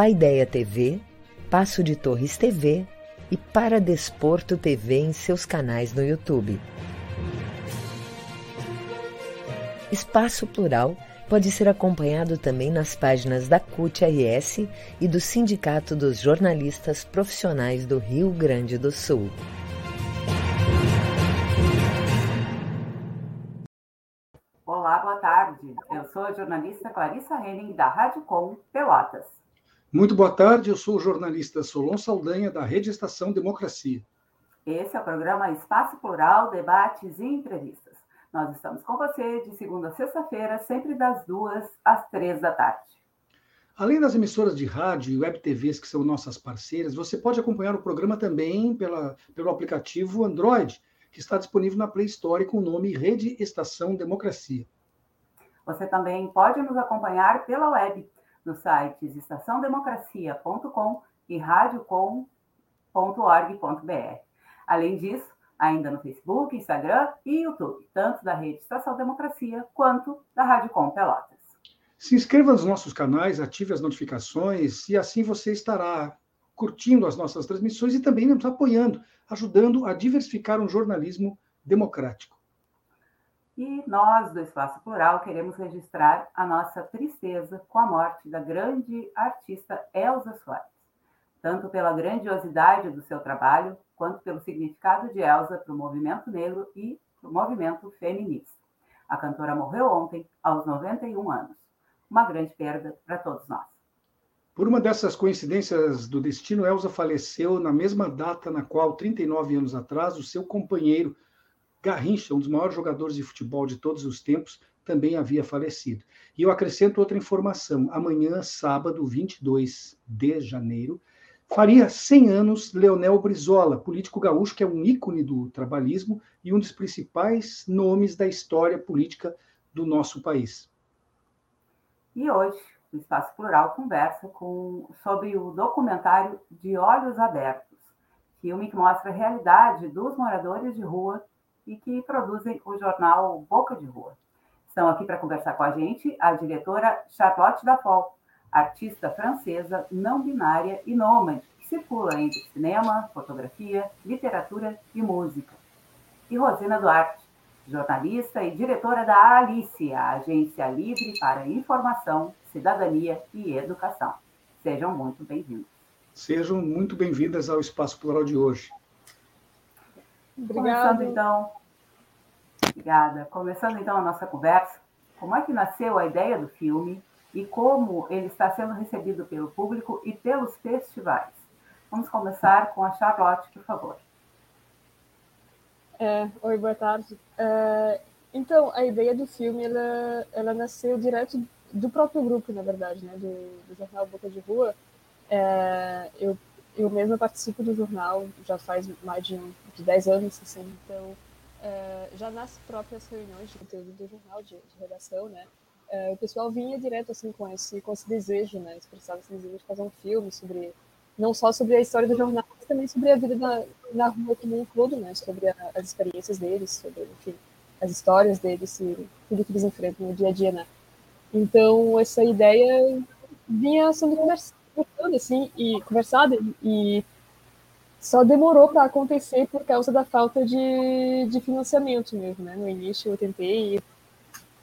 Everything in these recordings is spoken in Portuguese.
Paideia TV, Passo de Torres TV e Para Desporto TV em seus canais no YouTube. Espaço Plural pode ser acompanhado também nas páginas da CUT-RS e do Sindicato dos Jornalistas Profissionais do Rio Grande do Sul. Olá, boa tarde. Eu sou a jornalista Clarissa Henning, da Rádio Com Pelotas. Muito boa tarde, eu sou o jornalista Solon Saldanha, da Rede Estação Democracia. Esse é o programa Espaço Plural, Debates e Entrevistas. Nós estamos com você de segunda a sexta-feira, sempre das duas às três da tarde. Além das emissoras de rádio e web TVs que são nossas parceiras, você pode acompanhar o programa também pela, pelo aplicativo Android, que está disponível na Play Store com o nome Rede Estação Democracia. Você também pode nos acompanhar pela web, nos sites estaçãodemocracia.com e radiocom.org.br. Além disso, ainda no Facebook, Instagram e YouTube, tanto da rede Estação Democracia quanto da Rádio Com Pelotas. Se inscreva nos nossos canais, ative as notificações e assim você estará curtindo as nossas transmissões e também nos apoiando, ajudando a diversificar um jornalismo democrático. E nós, do Espaço Plural, queremos registrar a nossa tristeza com a morte da grande artista Elza Soares, tanto pela grandiosidade do seu trabalho, quanto pelo significado de Elza para o movimento negro e para o movimento feminista. A cantora morreu ontem, aos 91 anos. Uma grande perda para todos nós. Por uma dessas coincidências do destino, Elza faleceu na mesma data na qual, 39 anos atrás, o seu companheiro Garrincha, um dos maiores jogadores de futebol de todos os tempos, também havia falecido. E eu acrescento outra informação: amanhã, sábado, 22 de janeiro, faria 100 anos Leonel Brizola, político gaúcho que é um ícone do trabalhismo e um dos principais nomes da história política do nosso país. E hoje, o Espaço Plural conversa com, sobre o documentário De Olhos Abertos, filme que mostra a realidade dos moradores de rua e que produzem o jornal Boca de Rua. Estão aqui para conversar com a gente a diretora Charlotte Dafol, artista francesa não binária e nômade, que circula entre cinema, fotografia, literatura e música. E Rosina Duarte, jornalista e diretora da Alice, a agência livre para informação, cidadania e educação. Sejam muito bem-vindos. Sejam muito bem-vindas ao Espaço Plural de hoje. Obrigada. Começando então, obrigada. Começando então a nossa conversa, como é que nasceu a ideia do filme e como ele está sendo recebido pelo público e pelos festivais? Vamos começar com a Charlotte, por favor. É, oi, boa tarde. É, então, a ideia do filme, ela, ela nasceu direto do próprio grupo, na verdade, né, do, do jornal Boca de Rua. É, eu eu mesma participo do jornal já faz mais de, de 10 anos, assim, então é, já nas próprias reuniões de conteúdo do jornal, de, de redação, né, é, o pessoal vinha direto, assim, com esse, com esse desejo, né, expressava esse desejo de fazer um filme sobre, não só sobre a história do jornal, mas também sobre a vida na, na rua como um todo, né, sobre a, as experiências deles, sobre, enfim, as histórias deles e tudo que eles enfrentam no dia a dia, né. Então, essa ideia vinha sendo conversada assim e conversado e só demorou para acontecer por causa da falta de, de financiamento mesmo, né? No início eu tentei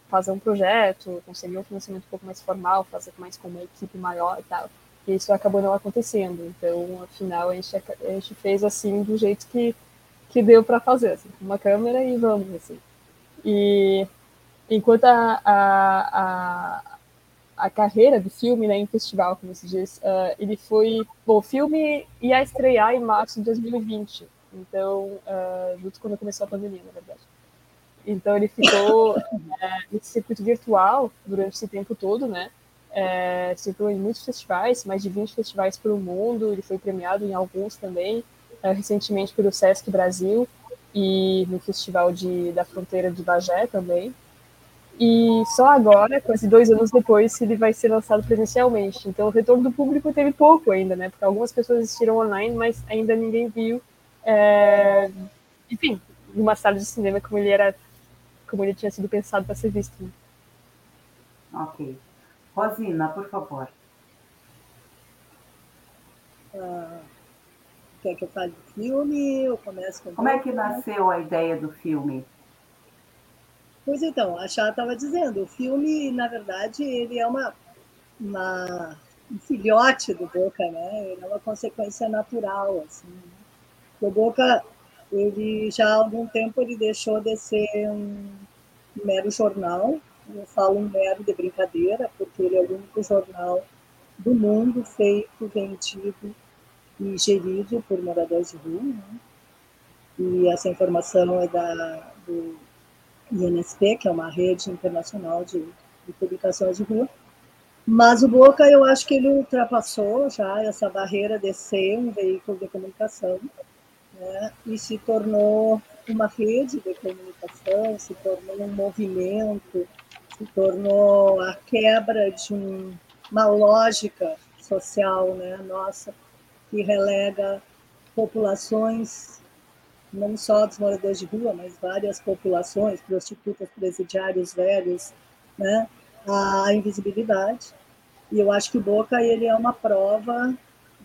fazer um projeto, conseguir um financiamento um pouco mais formal, fazer mais com uma equipe maior e tal. E isso acabou não acontecendo. Então, afinal, a gente, a gente fez assim do jeito que, que deu para fazer, assim, uma câmera e vamos, assim. E enquanto a, a, a, a carreira do filme né, em festival, como se diz, uh, ele foi. Bom, o filme ia estrear em março de 2020, então, uh, junto quando começou a pandemia, na verdade. Então, ele ficou é, nesse circuito virtual durante esse tempo todo, né? É, circulou em muitos festivais, mais de 20 festivais pelo mundo, ele foi premiado em alguns também, é, recentemente pelo Sesc Brasil e no Festival de, da Fronteira de Bagé também. E só agora, quase dois anos depois, ele vai ser lançado presencialmente. Então, o retorno do público teve pouco ainda, né? Porque algumas pessoas assistiram online, mas ainda ninguém viu. É... Enfim, numa sala de cinema como ele era, como ele tinha sido pensado para ser visto. Né? Ok. Rosina, por favor. Ah, quer que eu fale do filme? Eu começo com Como é que nasceu a ideia do filme? Pois então, a Chá estava dizendo, o filme, na verdade, ele é uma, uma, um filhote do Boca, né? Ele é uma consequência natural, assim. Né? O Boca, ele já há algum tempo ele deixou de ser um mero jornal, eu falo um mero de brincadeira, porque ele é o único jornal do mundo feito, vendido e gerido por moradores de rua. Né? E essa informação é da, do INSP, que é uma rede internacional de, de publicações de rua. Mas o Boca, eu acho que ele ultrapassou já essa barreira de ser um veículo de comunicação né? e se tornou uma rede de comunicação, se tornou um movimento, se tornou a quebra de um, uma lógica social né, nossa, que relega populações, não só dos moradores de rua, mas várias populações, prostitutas, presidiários velhos, né, à invisibilidade. E eu acho que o Boca ele é uma prova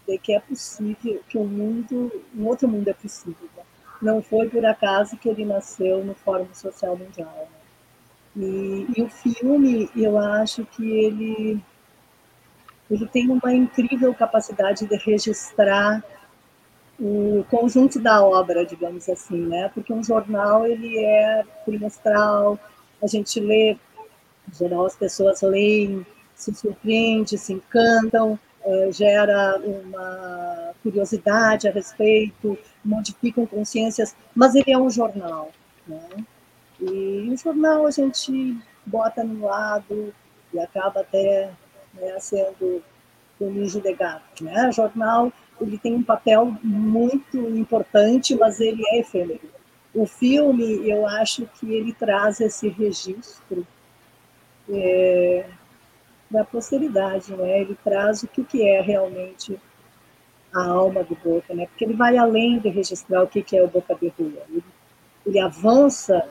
de que é possível, que um mundo, um outro mundo é possível. Né? Não foi por acaso que ele nasceu no Fórum Social Mundial. Né? E, e, o filme, eu acho que ele, ele tem uma incrível capacidade de registrar o conjunto da obra, digamos assim, né? Porque um jornal ele é trimestral, a gente lê, em geral as pessoas leem, se surpreendem, se encantam, é, gera uma curiosidade a respeito, modificam consciências, mas ele é um jornal, né? E o jornal a gente bota no lado e acaba até né, sendo o nicho de gato. Né? Jornal ele tem um papel muito importante, mas ele é efêmero. O filme, eu acho que ele traz esse registro é, da posteridade, né? Ele traz o que, que é realmente a alma do Boca, né? Porque ele vai além de registrar o que, que é o Boca de Rua. Ele, ele avança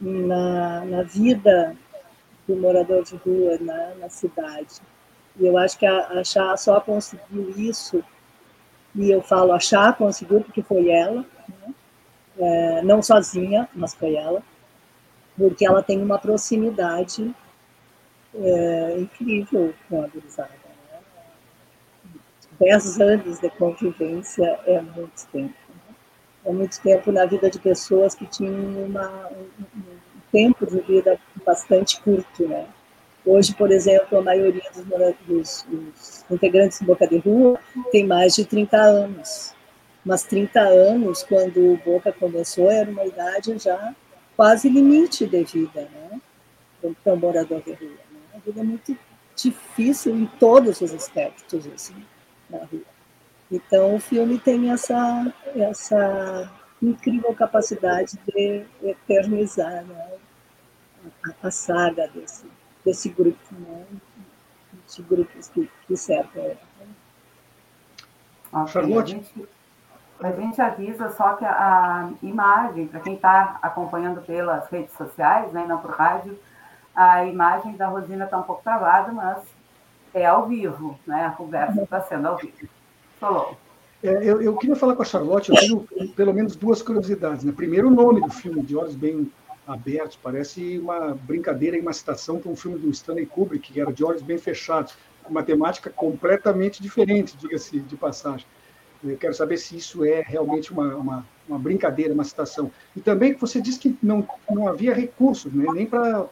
na, na vida do morador de rua na, na cidade. E eu acho que a, a Chá só conseguiu isso, e eu falo a Chá conseguiu porque foi ela, né? é, não sozinha, mas foi ela, porque ela tem uma proximidade é, incrível com a gurizada. Né? Dez anos de convivência é muito tempo há muito tempo na vida de pessoas que tinham uma, um, um, tempo de vida bastante curto, né? Hoje, por exemplo, a maioria dos, dos, dos integrantes do Boca de Rua tem mais de 30 anos. Mas 30 anos, quando o Boca começou, era uma idade já quase limite de vida, né? Para um morador de rua. Né? A vida é muito difícil em todos os aspectos, assim, na rua. Então, o filme tem essa, essa incrível capacidade de eternizar né, a, a, saga desse, desse grupo, né, de grupos que, que cercam a gente, a gente avisa só que a, a imagem, para quem está acompanhando pelas redes sociais, né, não por rádio, a imagem da Rosina está um pouco travada, mas é ao vivo, né? A conversa está sendo ao vivo. Falou. É, eu, eu, queria falar com a Charlotte, eu tenho pelo menos duas curiosidades. Né? Primeiro, o nome do filme, De Olhos Bem Abertos, parece uma brincadeira e uma citação para um filme do Stanley Kubrick, que era De Olhos Bem Fechados. uma temática completamente diferente, diga-se de passagem. Eu quero saber se isso é realmente uma, uma, uma, brincadeira, uma citação. E também que você disse que não, não havia recursos, né? nem para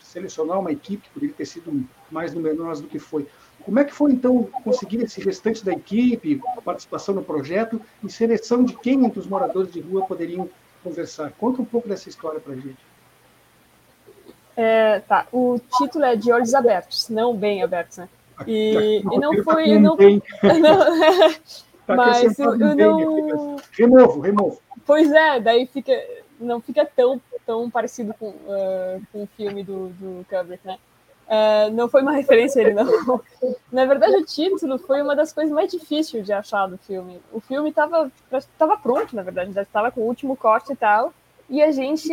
selecionar uma equipe, que poderia ter sido mais numerosa do que foi. Como é que foi, então, conseguir esse restante da equipe, participação no projeto e seleção de quem entre os moradores de rua poderiam conversar? Conta um pouco dessa história para a gente. É, tá, o título é De Olhos Abertos, não bem abertos, né? E, e não foi. Eu não, não, Tá mas eu, eu não. Removo, removo. Pois é, daí fica, não fica tão, tão parecido com, uh, com o filme do, do Kubrick, né? Uh, não foi uma referência ele, não. Na verdade, o título foi uma das coisas mais difíceis de achar do filme. O filme estava tava pronto, na verdade, já estava com o último corte e tal. E a gente,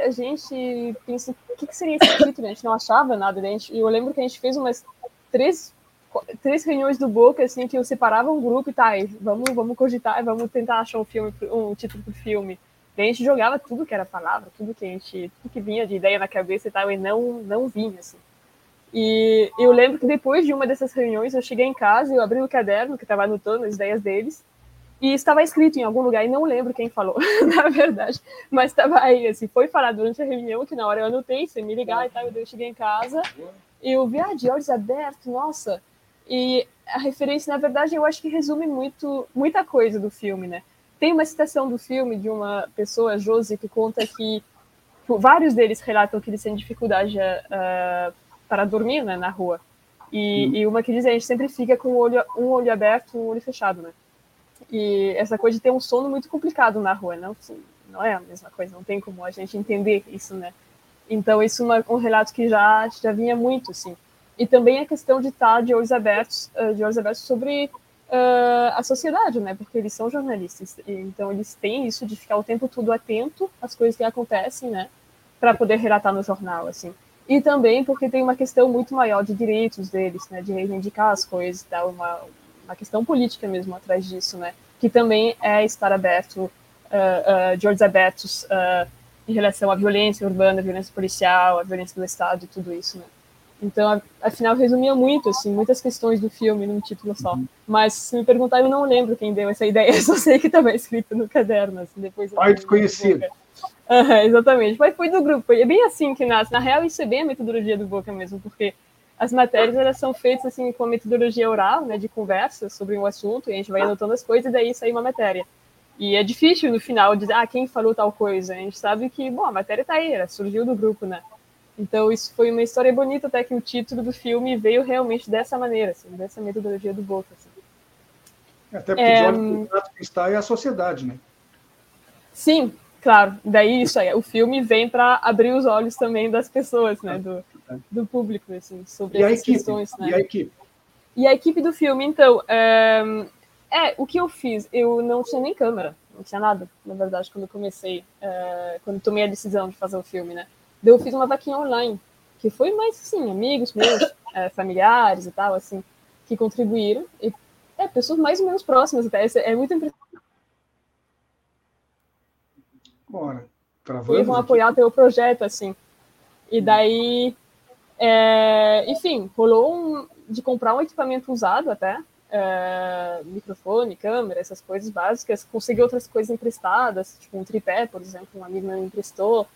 a gente pensa, o que, que seria esse título? A gente não achava nada. E eu lembro que a gente fez umas três três reuniões do Boca, assim, que eu separava um grupo e tá, vamos, vamos cogitar, vamos tentar achar um filme, um título pro filme. E a gente jogava tudo que era palavra, tudo que a gente, tudo que vinha de ideia na cabeça e tal, e não, não vinha, assim. E eu lembro que depois de uma dessas reuniões, eu cheguei em casa, eu abri o caderno que estava anotando as ideias deles, e estava escrito em algum lugar, e não lembro quem falou, na verdade, mas estava aí, assim, foi falado durante a reunião, que na hora eu anotei, sem me ligar e tal, eu cheguei em casa, e eu vi, ah, de olhos abertos, nossa, e a referência, na verdade, eu acho que resume muito, muita coisa do filme, né? Tem uma citação do filme de uma pessoa, Josi, que conta que vários deles relatam que eles têm dificuldade uh, para dormir né, na rua. E, uhum. e, uma que diz a gente sempre fica com um olho, um olho aberto e um olho fechado, né? E essa coisa de ter um sono muito complicado na rua, não, não é a mesma coisa, não tem como a gente entender isso, né? Então, isso é um relato que já, já vinha muito, assim. E também a questão de estar de olhos abertos, de olhos abertos sobre uh, a sociedade, né? Porque eles são jornalistas, então eles têm isso de ficar o tempo todo atento às coisas que acontecem, né? Para poder relatar no jornal, assim. E também porque tem uma questão muito maior de direitos deles, né? De reivindicar as coisas, dar uma, uma questão política mesmo atrás disso, né? Que também é estar aberto, uh, uh, de olhos abertos em relação à violência urbana, à violência policial, à violência do Estado e tudo isso, né? Então, afinal, resumia muito, assim, muitas questões do filme num título só. Uhum. Mas, se me perguntar, eu não lembro quem deu essa ideia, eu só sei que estava escrito no caderno, assim, depois... Pai desconhecido. Uhum, exatamente, mas foi do grupo. É bem assim que nasce. Na real, isso é bem a metodologia do Boca mesmo, porque as matérias elas são feitas assim com a metodologia oral, né, de conversa sobre um assunto, e a gente vai anotando as coisas e daí sai uma matéria. E é difícil no final dizer, ah, quem falou tal coisa? A gente sabe que, bom, a matéria está aí, ela surgiu do grupo, né? Então, isso foi uma história bonita, até que o título do filme veio realmente dessa maneira, assim, dessa metodologia do Boca. Assim. Até porque é, o que está é a sociedade, né? Sim, claro. Daí isso aí, o filme vem para abrir os olhos também das pessoas, né, do, do público, assim, sobre essas questões. Né? E a equipe? E a equipe do filme, então, é, é, o que eu fiz, eu não tinha nem câmera, não tinha nada, na verdade, quando comecei, é, quando tomei a decisão de fazer o filme, né? eu fiz uma vaquinha online, que foi mais, assim, amigos meus, é, familiares e tal, assim, que contribuíram. E é, pessoas mais ou menos próximas até. É muito impressionante. Bora. Eles vão apoiar o teu projeto, assim. E daí, é, enfim, rolou um, de comprar um equipamento usado até, é, microfone, câmera, essas coisas básicas, consegui outras coisas emprestadas, tipo um tripé, por exemplo, um amigo meu me emprestou,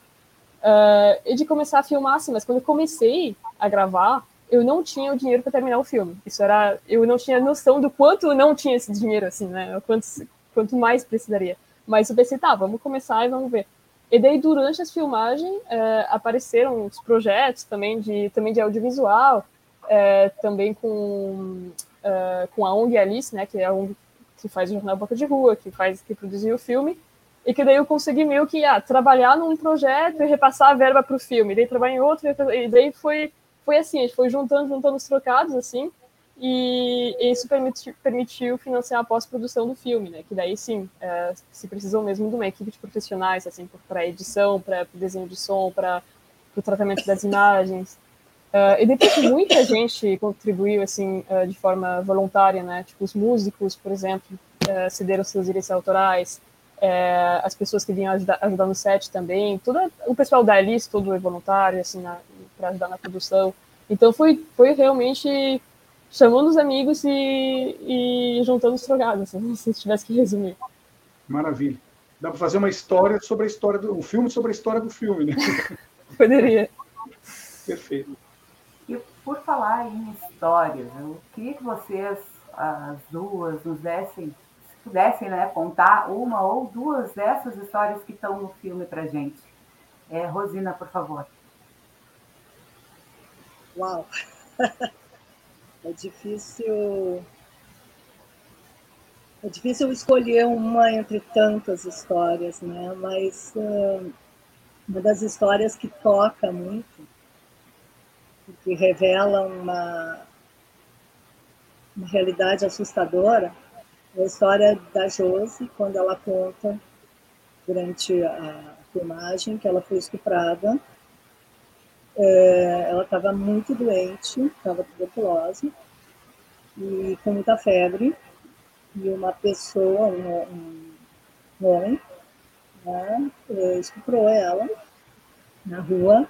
Uh, e de começar a filmar, assim, mas quando eu comecei a gravar, eu não tinha o dinheiro para terminar o filme. Isso era, eu não tinha noção do quanto eu não tinha esse dinheiro, assim, né? Quanto, quanto mais precisaria. Mas eu pensei, tá, vamos começar e vamos ver. E daí, durante as filmagens, uh, apareceram os projetos também de, também de audiovisual, uh, também com, com a ONG Alice, né, que é a ONG que faz o Jornal Boca de Rua, que, faz, que produziu o filme, e que daí eu consegui meio que ah, trabalhar num projeto e repassar a verba para o filme, e daí trabalhar em outro, e daí foi, foi assim, a gente foi juntando, juntando os trocados, assim, e, isso permitiu, permitiu financiar a pós-produção do filme, né, que daí sim, é, se precisou mesmo de uma equipe de profissionais, assim, para edição, para desenho de som, para o tratamento das imagens, Uh, e depois muita gente contribuiu assim uh, de forma voluntária, né? Tipo os músicos, por exemplo, uh, cederam seus direitos autorais as pessoas que vinham ajudar, ajudar, no set também, todo o pessoal da Alice, todo é voluntário, assim, para ajudar na produção. Então foi, foi realmente chamando os amigos e, e juntando os trocados, assim, se tivesse que resumir. Maravilha. Dá para fazer uma história sobre a história do um filme sobre a história do filme, né? Poderia. Perfeito. E por falar em histórias, eu queria que vocês, as duas, nos dessem, se pudessem né, contar uma ou duas dessas histórias que estão no filme para gente. É, Rosina, por favor. Uau! É difícil. É difícil escolher uma entre tantas histórias, né? Mas uh, uma das histórias que toca muito, que revela uma, uma realidade assustadora, é a história da Josi, quando ela conta durante a filmagem que ela foi estuprada é, ela estava muito doente, estava tuberculose, e com muita febre, e uma pessoa, um, um homem, né, é, estuprou ela na rua,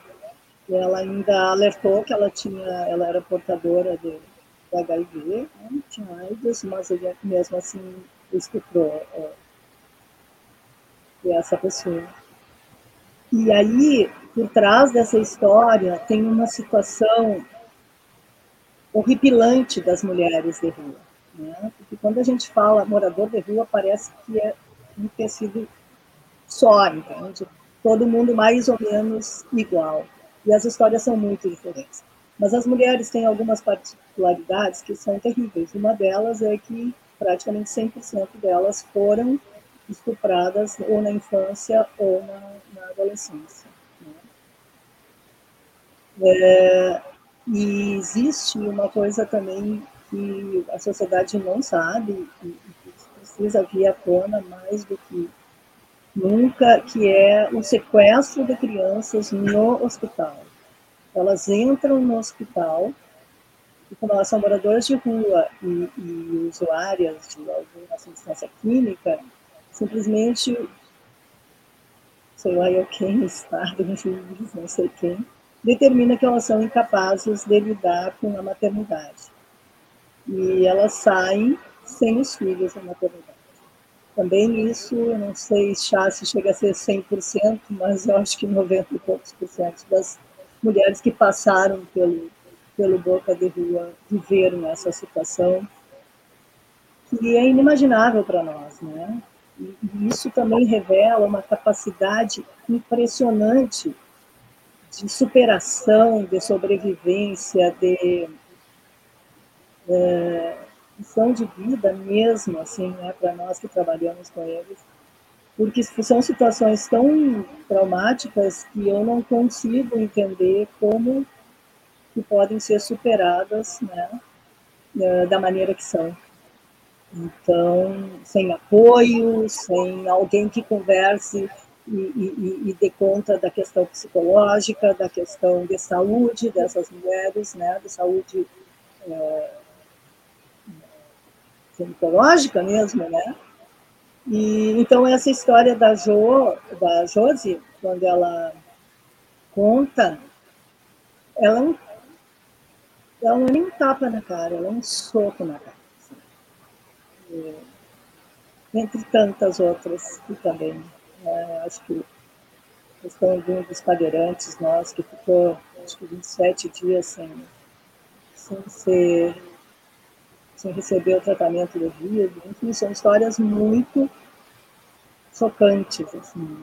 e ela ainda alertou que ela tinha, ela era portadora de, de HIV, né, tinha AIDS, mas ele mesmo assim estuprou é, essa pessoa. E aí, por trás dessa história, tem uma situação horripilante das mulheres de rua. Né? Porque quando a gente fala morador de rua, parece que é um tecido só, entende? Todo mundo mais ou menos igual. E as histórias são muito diferentes. Mas as mulheres têm algumas particularidades que são terríveis. Uma delas é que praticamente 100% delas foram estupradas ou na infância ou na, na adolescência. É, e existe uma coisa também que a sociedade não sabe e, precisa vir à tona mais do que nunca, que é o sequestro de crianças no hospital. Elas entram no hospital e como elas são moradoras de rua e, e usuárias de alguma substância química, simplesmente, sei lá eu quem, Estado, não sei quem, determina que elas são incapazes de lidar com a maternidade. E elas saem sem os filhos da maternidade. Também isso, eu não sei se chega a ser 100%, mas eu acho que 90 e poucos por cento das mulheres que passaram pelo, pelo Boca de Rua viveram essa situação, que é inimaginável para nós, né? E isso também revela uma capacidade impressionante de superação, de sobrevivência, de é, de vida mesmo, assim, né, para nós que trabalhamos com eles, porque são situações tão traumáticas que eu não consigo entender como que podem ser superadas, né, é, da maneira que são. Então, sem apoio, sem alguém que converse e, e, e dê conta da questão psicológica, da questão de saúde dessas mulheres, né, de saúde é, ginecológica mesmo, né? E então essa história da Jo, da Josi, quando ela conta, ela, ela não é nem um tapa na cara, ela é um soco na cara entre tantas outras que também. Né, acho que a questão de um dos cadeirantes nós, que ficou acho que 27 dias sem, sem ser sem receber o tratamento devido. Enfim, são histórias muito chocantes. Assim?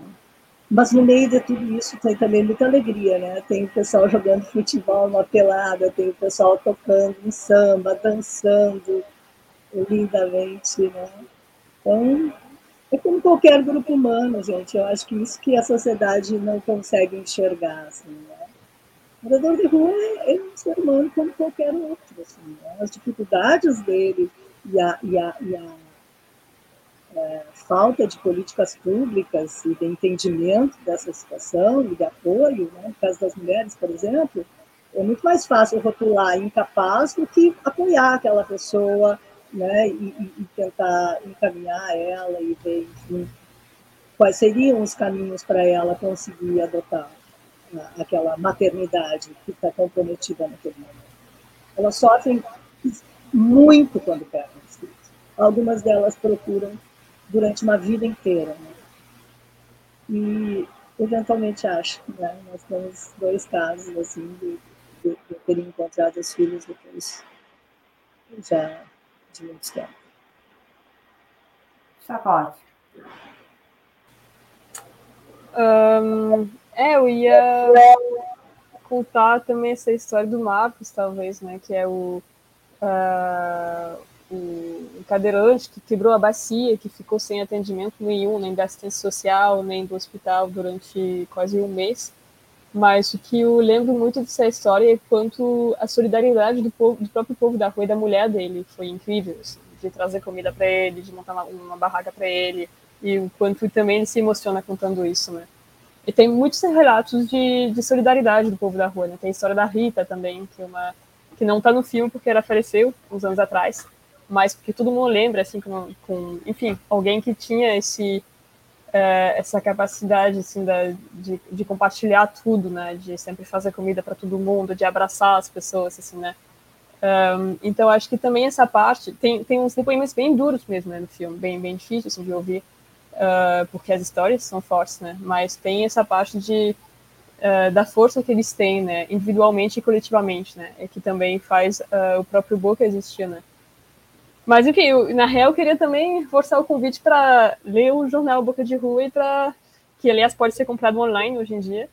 Mas no meio de tudo isso tem também muita alegria, né? Tem o pessoal jogando futebol uma pelada, tem o pessoal tocando um samba, dançando, lindamente, né? Então, é como qualquer grupo humano, gente. Eu acho que isso que a sociedade não consegue enxergar, assim, né? O morador de rua é, é, um ser humano como qualquer outro, assim, né? As dificuldades dele e a, e a, e a é, falta de políticas públicas e de entendimento dessa situação e de apoio, né? no caso das mulheres, por exemplo, é muito mais fácil rotular incapaz do que apoiar aquela pessoa, né, e, e, tentar encaminhar ela e ver, enfim, quais seriam os caminhos para ela conseguir adotar aquela maternidade que está comprometida naquele momento. Elas sofrem muito quando perdem os filhos. Algumas delas procuram durante uma vida inteira. Né? E eventualmente acho, né? Nós temos dois casos assim de, de, de terem encontrado os filhos depois já de muito tempo. Chacote. Um, é, eu ia contar também essa história do Marcos, talvez, né? Que é o, uh, o cadeirante que quebrou a bacia, que ficou sem atendimento nenhum, nem da assistência social, nem do hospital durante quase um mês. Mas o que eu lembro muito dessa história é quanto a solidariedade do, povo, do próprio povo da rua e da mulher dele foi incrível, assim, de trazer comida para ele, de montar uma, uma barraca para ele, e o quanto também ele se emociona contando isso, né? E tem muitos relatos de, de solidariedade do povo da rua, né? Tem a história da Rita também, que é uma que não está no filme porque ela faleceu uns anos atrás, mas porque todo mundo lembra, assim, com, com enfim, alguém que tinha esse é, essa capacidade, assim, da, de, de compartilhar tudo, né? De sempre fazer comida para todo mundo, de abraçar as pessoas, assim, né? Um, então acho que também essa parte tem, tem uns depoimentos bem duros mesmo né, no filme, bem bem difíceis assim, de ouvir uh, porque as histórias são fortes, né? Mas tem essa parte de uh, da força que eles têm, né? Individualmente e coletivamente, né? E que também faz uh, o próprio Boca existir, né? Mas enfim, eu, na real eu queria também forçar o convite para ler o jornal Boca de Rua e para que aliás pode ser comprado online hoje em dia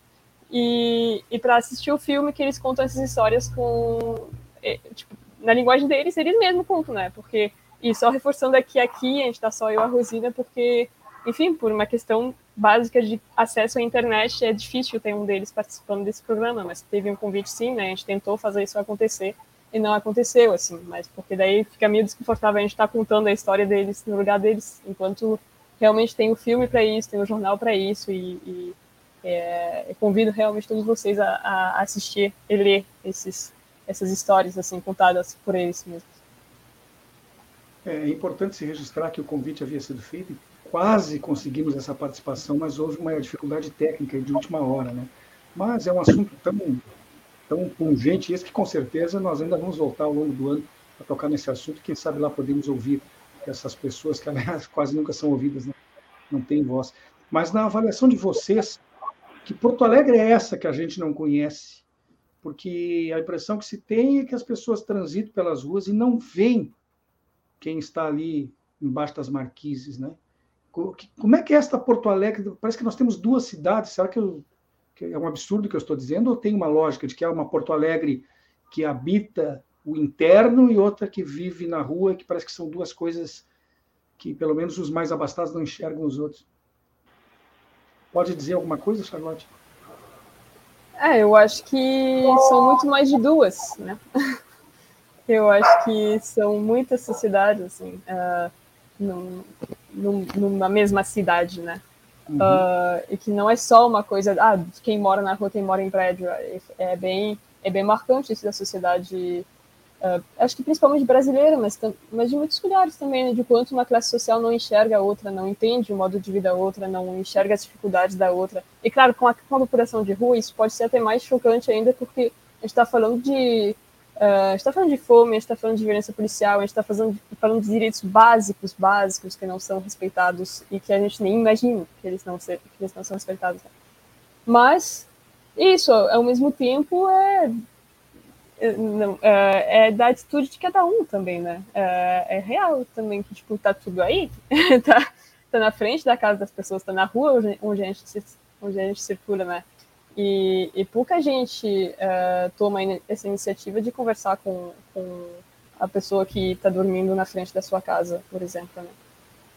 e, e para assistir o filme que eles contam essas histórias com é, tipo, na linguagem deles eles mesmos contam, né? Porque e só reforçando aqui aqui a gente está só eu a Rosina porque enfim, por uma questão básica de acesso à internet, é difícil ter um deles participando desse programa, mas teve um convite sim, né? A gente tentou fazer isso acontecer e não aconteceu, assim, mas porque daí fica meio desconfortável a gente estar tá contando a história deles no lugar deles, enquanto realmente tem o filme para isso, tem o jornal para isso, e, e é, eu convido realmente todos vocês a, a, assistir e ler esses, essas histórias, assim, contadas por eles mesmos. É importante se registrar que o convite havia sido feito quase conseguimos essa participação, mas houve uma dificuldade técnica de última hora, né? Mas é um assunto tão, tão pungente esse que com certeza nós ainda vamos voltar ao longo do ano a tocar nesse assunto. Quem sabe lá podemos ouvir essas pessoas que aliás quase nunca são ouvidas, né? não tem voz. Mas na avaliação de vocês, que Porto Alegre é essa que a gente não conhece? Porque a impressão que se tem é que as pessoas transitam pelas ruas e não veem quem está ali embaixo das marquises, né? Como é que é esta Porto Alegre? Parece que nós temos duas cidades. Será que, eu, é um absurdo que eu estou dizendo? Ou tem uma lógica de que é uma Porto Alegre que habita o interno e outra que vive na rua, que parece que são duas coisas que pelo menos os mais abastados não enxergam os outros. Pode dizer alguma coisa, Charlotte? É, eu acho que são muito mais de duas, né? Eu acho que são muitas sociedades, assim. Uh, não, num, numa mesma cidade, né? Uhum. Uh, e que não é só uma coisa, ah, quem mora na rua, quem mora em prédio, é, é bem, é bem marcante isso da sociedade, uh, acho que principalmente brasileira, mas, mas de muitos lugares também, né, de quanto uma classe social não enxerga a outra, não entende o modo de vida da outra, não enxerga as dificuldades da outra. E claro, com a, com a população de rua, isso pode ser até mais chocante ainda, porque a gente está falando de Uh, a gente está falando de fome, a gente está falando de violência policial, a gente está falando, de direitos básicos, básicos que não são respeitados e que a gente nem imagina que eles não, ser, que eles não são respeitados. Né? Mas isso, ao mesmo tempo, é, é, é, é, da atitude de cada um também, né? É, é real também que, tipo, tá tudo aí, tá, tá na frente da casa das pessoas, tá na rua onde, onde, a, gente, onde a gente circula, né? E, e pouca gente uh, toma essa iniciativa de conversar com, com a pessoa que está dormindo na frente da sua casa, por exemplo. Né?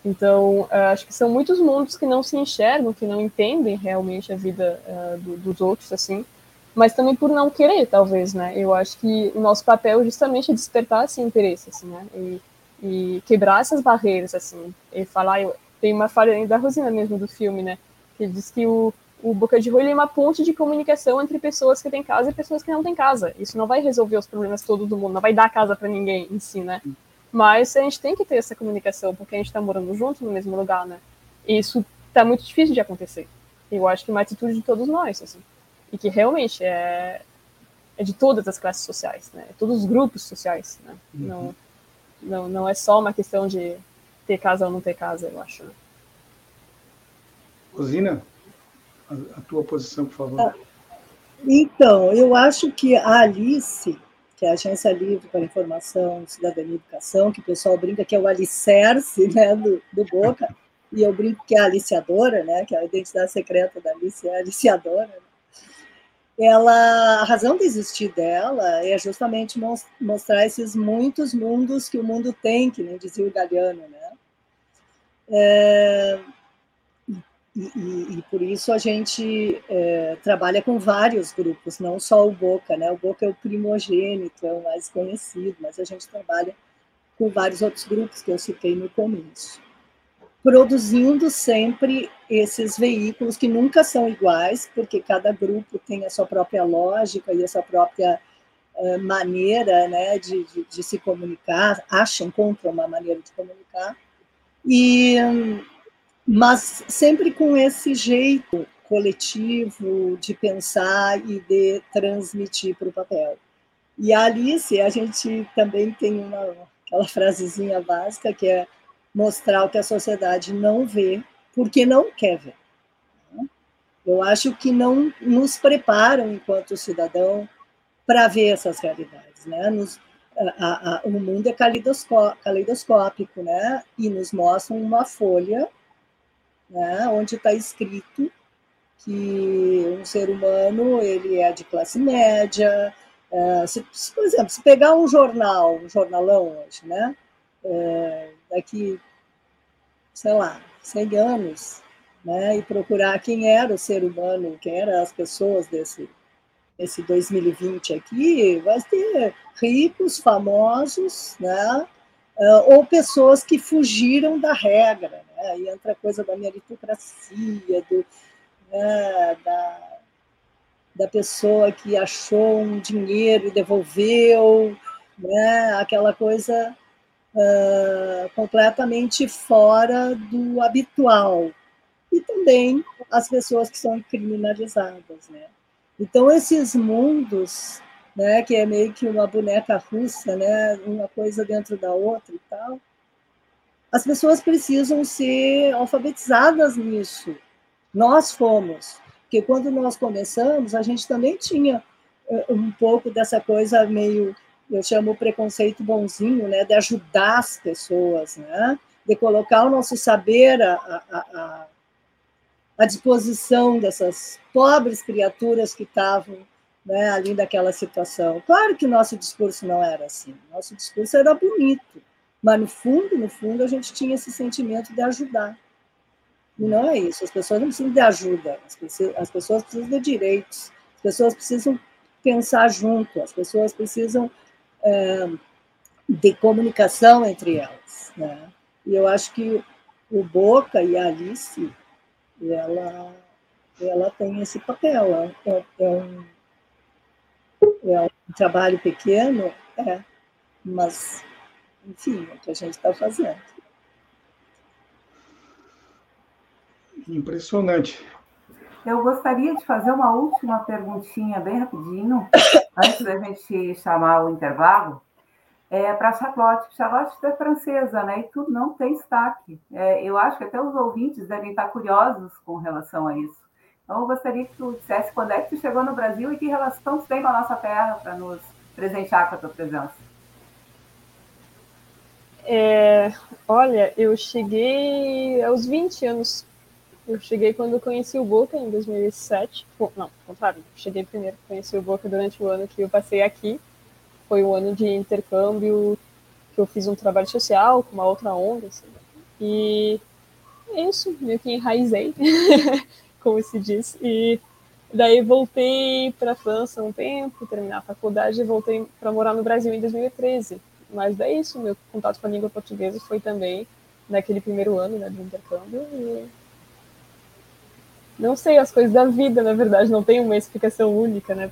Então, uh, acho que são muitos mundos que não se enxergam, que não entendem realmente a vida uh, do, dos outros, assim, mas também por não querer, talvez, né? Eu acho que o nosso papel justamente é despertar esse interesse, assim, né? E, e quebrar essas barreiras, assim, e falar... Eu, tem uma falha da Rosina mesmo do filme, né? Que diz que o, o Boca de Rua é uma ponte de comunicação entre pessoas que têm casa e pessoas que não têm casa. Isso não vai resolver os problemas todos do mundo, não vai dar casa para ninguém em si, né? Mas a gente tem que ter essa comunicação, porque a gente está morando junto no mesmo lugar, né? E isso está muito difícil de acontecer. Eu acho que é uma atitude de todos nós, assim. E que realmente é, é de todas as classes sociais, né? Todos os grupos sociais, né? Uhum. Não, não, não é só uma questão de ter casa ou não ter casa, eu acho. Né? A, a, tua posição, por favor. Então, eu acho que a Alice, que é a Agência Livre para Informação, Cidadania e Educação, que o pessoal brinca que é o alicerce né, do, do Boca, e eu brinco que é a aliciadora, né, que é a identidade secreta da Alice é a aliciadora, né? ela, a razão de existir dela é justamente mostrar esses muitos mundos que o mundo tem, que nem dizia o Galeano, né? É, e, e, por isso a gente é, trabalha com vários grupos, não só o Boca, né? O Boca é o primogênito, é o mais conhecido, mas a gente trabalha com vários outros grupos que eu citei no começo produzindo sempre esses veículos que nunca são iguais, porque cada grupo tem a sua própria lógica e a sua própria uh, maneira né, de, de, de, se comunicar, acham, encontram uma maneira de comunicar, e, mas sempre com esse jeito coletivo de pensar e de transmitir para o papel. E a Alice, a gente também tem uma, aquela frasezinha básica que é mostrar o que a sociedade não vê, porque não quer ver. Eu acho que não nos preparam, enquanto cidadão, para ver essas realidades. Né? Nos, a, a, o mundo é caleidoscópico, né? e nos mostram uma folha né? onde está escrito que um ser humano ele é de classe média. É, se, por exemplo, se pegar um jornal, um jornalão hoje, né? É, daqui sei lá, 100 anos, né, e procurar quem era o ser humano, quem eram as pessoas desse, desse 2020 aqui, vai ter ricos, famosos, né, ah, ou pessoas que fugiram da regra, aí entra a coisa da meritocracia, do, né, da, da pessoa que achou um dinheiro e devolveu, né, aquela coisa uh, completamente fora do habitual. E também as pessoas que são criminalizadas. Né? Então, esses mundos, né, que é meio que uma boneca russa, né, uma coisa dentro da outra e tal, as pessoas precisam ser alfabetizadas nisso. Nós fomos, porque quando nós começamos, a gente também tinha um pouco dessa coisa meio eu chamo preconceito bonzinho, né, de ajudar as pessoas, né, de colocar o nosso saber à, à, à disposição dessas pobres criaturas que estavam né, ali daquela situação. Claro que nosso discurso não era assim, nosso discurso era bonito, mas no fundo, no fundo, a gente tinha esse sentimento de ajudar. E não é isso, as pessoas não precisam de ajuda, as pessoas, as pessoas precisam de direitos, as pessoas precisam pensar junto, as pessoas precisam é, de comunicação entre elas. Né? E eu acho que o Boca e a Alice, ela, ela tem esse papel. É, é, é um, é um trabalho pequeno, é, mas, enfim, é o que a gente está fazendo. Impressionante. Eu gostaria de fazer uma última perguntinha bem rapidinho, antes da gente chamar o intervalo, é, para a Charlotte. Charlotte é francesa, né? E tudo não tem destaque. É, eu acho que até os ouvintes devem estar curiosos com relação a isso. Então, eu gostaria que tu dissesse quando é que tu chegou no Brasil e que relação tu tem com a nossa terra para nos presentear com a tua presença. É, olha, eu cheguei aos 20 anos eu cheguei quando eu conheci o Boca em 2007. Não, contrário, cheguei primeiro, conheci o Boca durante o ano que eu passei aqui. Foi um ano de intercâmbio que eu fiz um trabalho social com uma outra onda. Assim. E é isso, meio que enraizei, como se diz. E daí voltei para a França um tempo, terminar a faculdade e voltei para morar no Brasil em 2013. Mas é isso, meu contato com a língua portuguesa foi também naquele primeiro ano né, do intercâmbio. E não sei as coisas da vida, na verdade, não tem uma explicação única, né,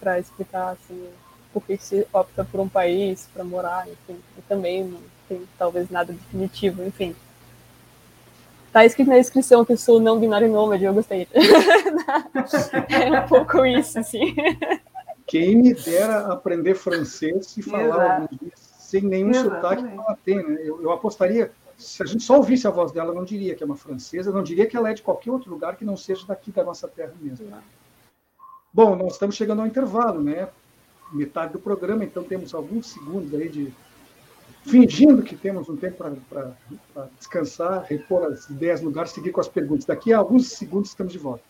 para explicar assim, por que se opta por um país para morar, enfim, e também não tem talvez nada definitivo, enfim. Tá escrito na descrição que eu sou não binário nômade, eu gostei. é um pouco isso, assim. Quem me dera aprender francês e falar alguns dias sem nenhum sotaque que ela tem, né? Eu, eu, apostaria, se a gente só ouvisse a voz dela, não diria que é uma francesa, não diria que ela é de qualquer outro lugar que não seja daqui da nossa terra mesmo. Bom, nós estamos chegando ao intervalo, né? Metade do programa, então temos alguns segundos aí de fingindo que temos um tempo para descansar, repor as ideias no lugar, seguir com as perguntas. Daqui a alguns segundos estamos de volta.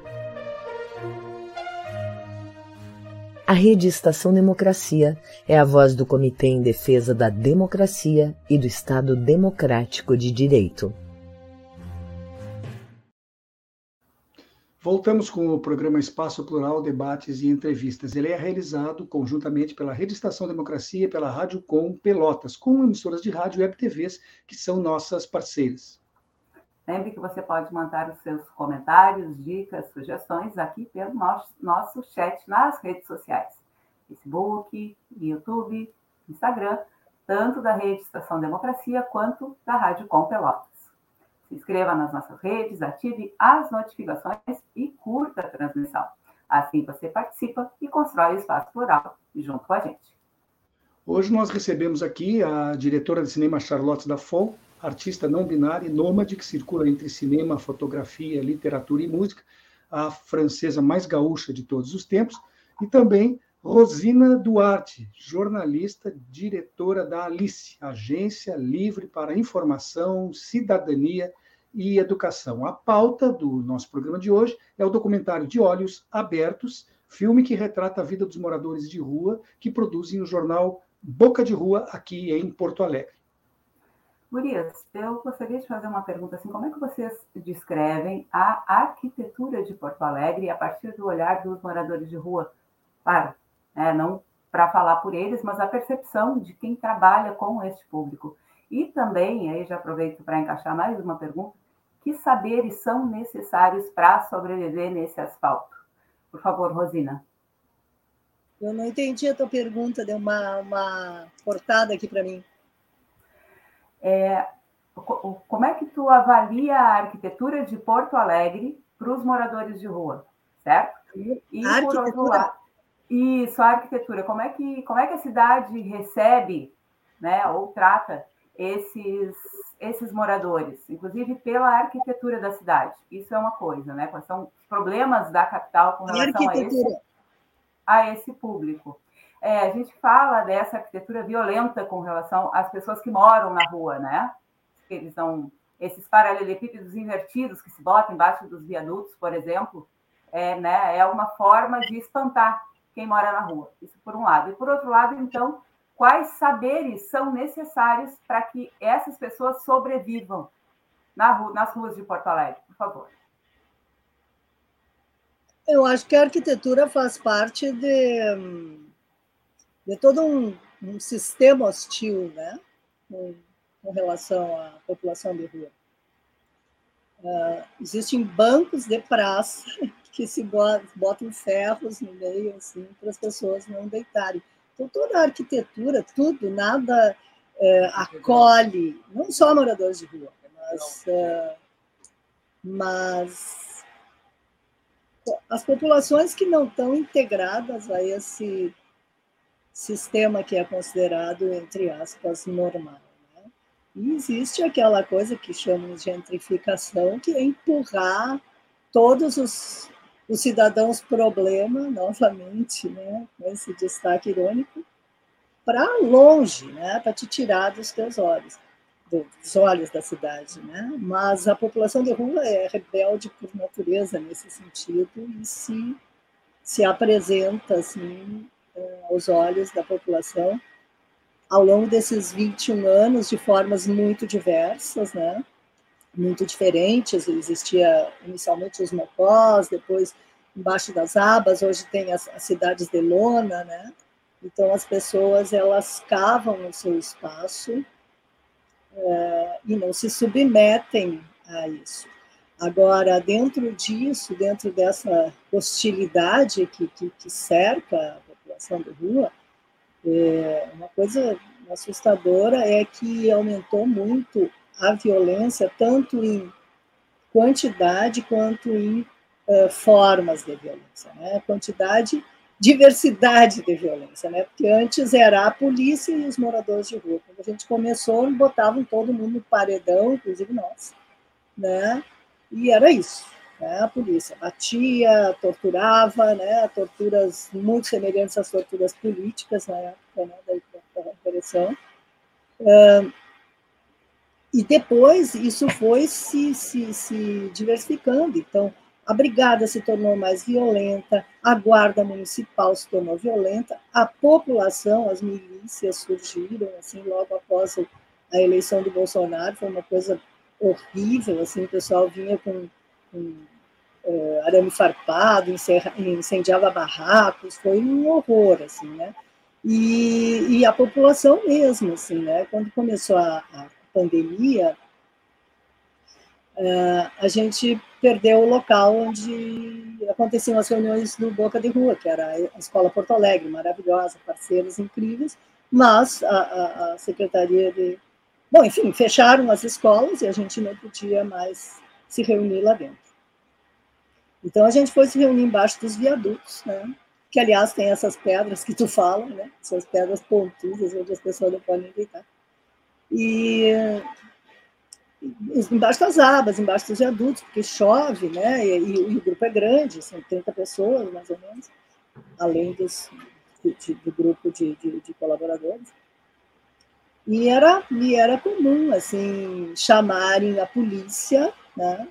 A Rede Estação Democracia é a voz do Comitê em Defesa da Democracia e do Estado Democrático de Direito. Voltamos com o programa Espaço Plural, Debates e Entrevistas. Ele é realizado conjuntamente pela Rede Estação Democracia e pela Rádio Com Pelotas, com emissoras de rádio e web TVs, que são nossas parceiras. Lembre que você pode mandar os seus comentários, dicas, sugestões aqui pelo nosso, nosso chat nas redes sociais: Facebook, YouTube, Instagram, tanto da Rede Estação Democracia quanto da Rádio Com Pelotas. Se inscreva nas nossas redes, ative as notificações e curta a transmissão. Assim você participa e constrói o espaço plural junto com a gente. Hoje nós recebemos aqui a diretora de cinema Charlotte Dafon, artista não binária e nômade que circula entre cinema, fotografia, literatura e música, a francesa mais gaúcha de todos os tempos, e também Rosina Duarte, jornalista, diretora da Alice, Agência Livre para Informação, Cidadania e Educação. A pauta do nosso programa de hoje é o documentário De Olhos Abertos, filme que retrata a vida dos moradores de rua que produzem o jornal Boca de Rua aqui em Porto Alegre. Gurias, eu gostaria de fazer uma pergunta assim, como é que vocês descrevem a arquitetura de Porto Alegre a partir do olhar dos moradores de rua? Claro, né, não para falar por eles, mas a percepção de quem trabalha com este público. E também, aí já aproveito para encaixar mais uma pergunta, que saberes são necessários para sobreviver nesse asfalto? Por favor, Rosina. Eu não entendi a tua pergunta, deu uma, uma cortada aqui para mim. É, como é que tu avalia a arquitetura de Porto Alegre para os moradores de rua, certo? E a por outro lado, isso, a arquitetura. Como é que como é que a cidade recebe, né, ou trata esses esses moradores, inclusive pela arquitetura da cidade? Isso é uma coisa, né? Quais são os problemas da capital com relação a esse, a esse público? É, a gente fala dessa arquitetura violenta com relação às pessoas que moram na rua, né? Eles são esses paralelepípedos invertidos que se botam embaixo dos viadutos, por exemplo, é, né, é uma forma de espantar quem mora na rua. Isso por um lado. E por outro lado, então, quais saberes são necessários para que essas pessoas sobrevivam na rua, nas ruas de Porto Alegre, por favor? Eu acho que a arquitetura faz parte de de todo um, um sistema hostil né, com, com, relação à população de rua. Uh, existem bancos de praça que se botam ferros no meio assim para as pessoas não deitarem. Então toda a arquitetura, tudo, nada uh, acolhe, não só moradores de rua, mas, uh, mas as populações que não estão integradas a esse sistema que é considerado, entre aspas, normal. Né? E existe aquela coisa que chamamos de gentrificação, que é empurrar todos os, os cidadãos problema, novamente, né, com esse destaque irônico, para longe, né, para te tirar dos teus olhos, dos olhos da cidade. Né? Mas a população de rua é rebelde por natureza nesse sentido e se, se apresenta assim, aos olhos da população ao longo desses 21 anos de formas muito diversas, né? muito diferentes. Existia inicialmente os mocós, depois embaixo das abas, hoje tem as, as cidades de lona, né? Então as pessoas elas cavam o seu espaço é, e não se submetem a isso. Agora, dentro disso, dentro dessa hostilidade que, que, que cerca a população de rua, é, uma coisa assustadora é que aumentou muito a violência, tanto em quantidade quanto em uh, formas de violência. Né? Quantidade, diversidade de violência, né? porque antes era a polícia e os moradores de rua. Quando a gente começou, botavam todo mundo no paredão, inclusive nós. Né? E era isso. Né? A polícia batia, torturava, né? torturas muito semelhantes às torturas políticas na época né? da, da. Uh, e depois isso foi se, se, se diversificando. Então, a brigada se tornou mais violenta, a guarda municipal se tornou violenta, a população, as milícias surgiram assim logo após a eleição do Bolsonaro, foi uma coisa horrível, assim, o pessoal vinha com, com é, arame farpado, incendiava barracos, foi um horror, assim, né? E, e a população mesmo, assim, né? Quando começou a, a pandemia, uh, a gente perdeu o local onde aconteciam as reuniões do Boca de Rua, que era a Escola Porto Alegre, maravilhosa, parceiros incríveis, mas a, a, a Secretaria de... Bom, enfim, fecharam as escolas e a gente não podia mais se reunir lá dentro. Então a gente foi se reunir embaixo dos viadutos, né? que aliás tem essas pedras que tu fala, né? essas pedras pontudas onde as pessoas não podem deitar. E embaixo das abas, embaixo dos viadutos, porque chove, né? E, e, e, o grupo é grande, são 30 pessoas, mais ou menos, além dos, de, do grupo de, de, de, colaboradores. E era, e era comum, assim, chamarem a polícia, né?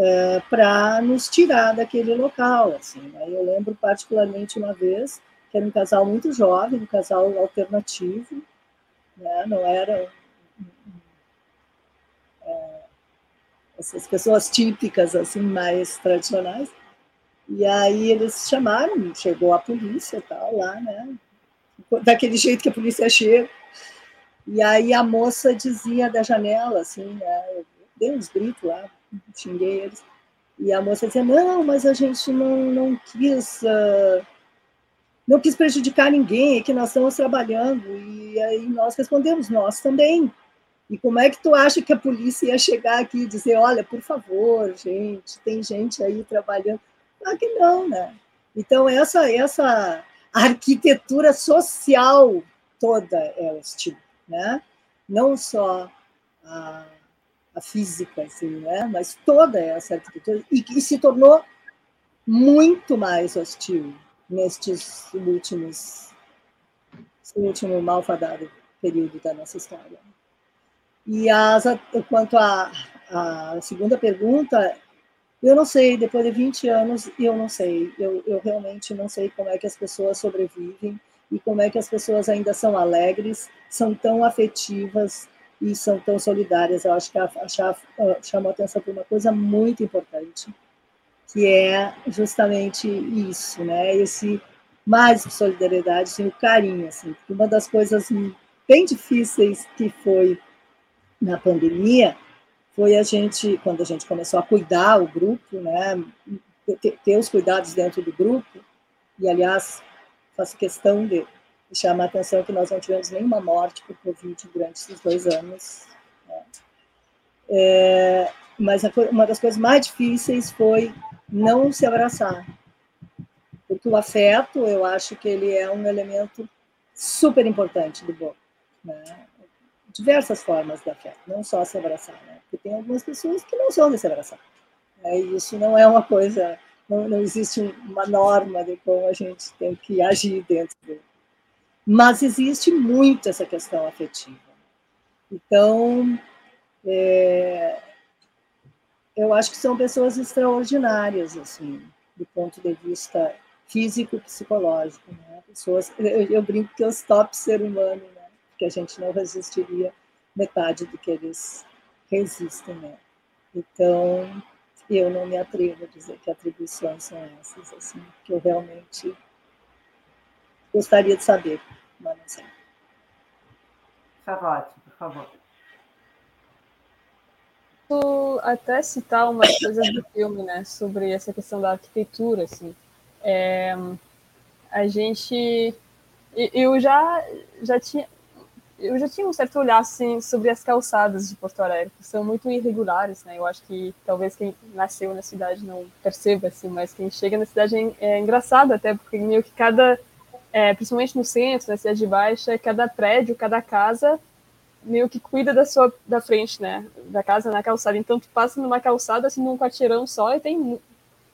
É, para nos tirar daquele local, assim. Né? Eu lembro particularmente uma vez que era um casal muito jovem, um casal alternativo, né? não era é, essas pessoas típicas, assim, mais tradicionais. E aí eles chamaram, chegou a polícia tal, lá, né? Daquele jeito que a polícia chega. E aí a moça dizia da janela, assim, né? Eu dei uns gritos lá, xinguei eles. E a moça dizia, não, mas a gente não, não quis... Uh, não quis prejudicar ninguém, é que nós estamos trabalhando. E aí nós respondemos, nós também. E como é que tu acha que a polícia ia chegar aqui e dizer, olha, por favor, gente, tem gente aí trabalhando? Ah, que não, né? Então, essa, essa arquitetura social toda é hostil, né? Não só a, a física, assim, né? Mas toda essa arquitetura, e que se tornou muito mais hostil nestes últimos, esse último malfadado período da nossa história. E as, quanto à, segunda pergunta, eu não sei, depois de 20 anos, eu não sei. Eu, eu realmente não sei como é que as pessoas sobrevivem e como é que as pessoas ainda são alegres, são tão afetivas e são tão solidárias. Eu acho que a, a, chamou atenção para uma coisa muito importante, que é justamente isso, né? Esse mais solidariedade, assim, o carinho, assim. Uma das coisas bem difíceis que foi na pandemia foi a gente, quando a gente começou a cuidar o grupo, né, ter, ter os cuidados dentro do grupo, e aliás, faço questão de chamar a atenção que nós não tivemos nenhuma morte por Covid durante esses dois anos. Né. É, mas uma das coisas mais difíceis foi não se abraçar. Porque o afeto, eu acho que ele é um elemento super importante do bom. Né? diversas formas de afeto, não só se abraçar, né? Porque tem algumas pessoas que não são de se abraçar. Né? E isso não é uma coisa, não, não existe uma norma de como a gente tem que agir dentro dele. Mas existe muito essa questão afetiva. Então, é, eu acho que são pessoas extraordinárias, assim, do ponto de vista físico psicológico. Né? Pessoas, eu, eu brinco que é os top ser humano, né? que a gente não resistiria metade do que eles resistem, né? Então, eu não me atrevo a dizer que atribuições são essas, assim, que eu realmente gostaria de saber, sei. Charlotte, por favor. até citar umas coisas do filme, né, sobre essa questão da arquitetura, assim. É, a gente, eu já já tinha eu já tinha um certo olhar assim sobre as calçadas de Porto Alegre, que são muito irregulares, né? Eu acho que talvez quem nasceu na cidade não perceba assim, mas quem chega na cidade é, é engraçado até porque meio que cada, é, principalmente no centro, na cidade de Baixa, cada prédio, cada casa meio que cuida da sua da frente, né? Da casa na calçada. Então tu passa numa calçada assim num quarteirão só e tem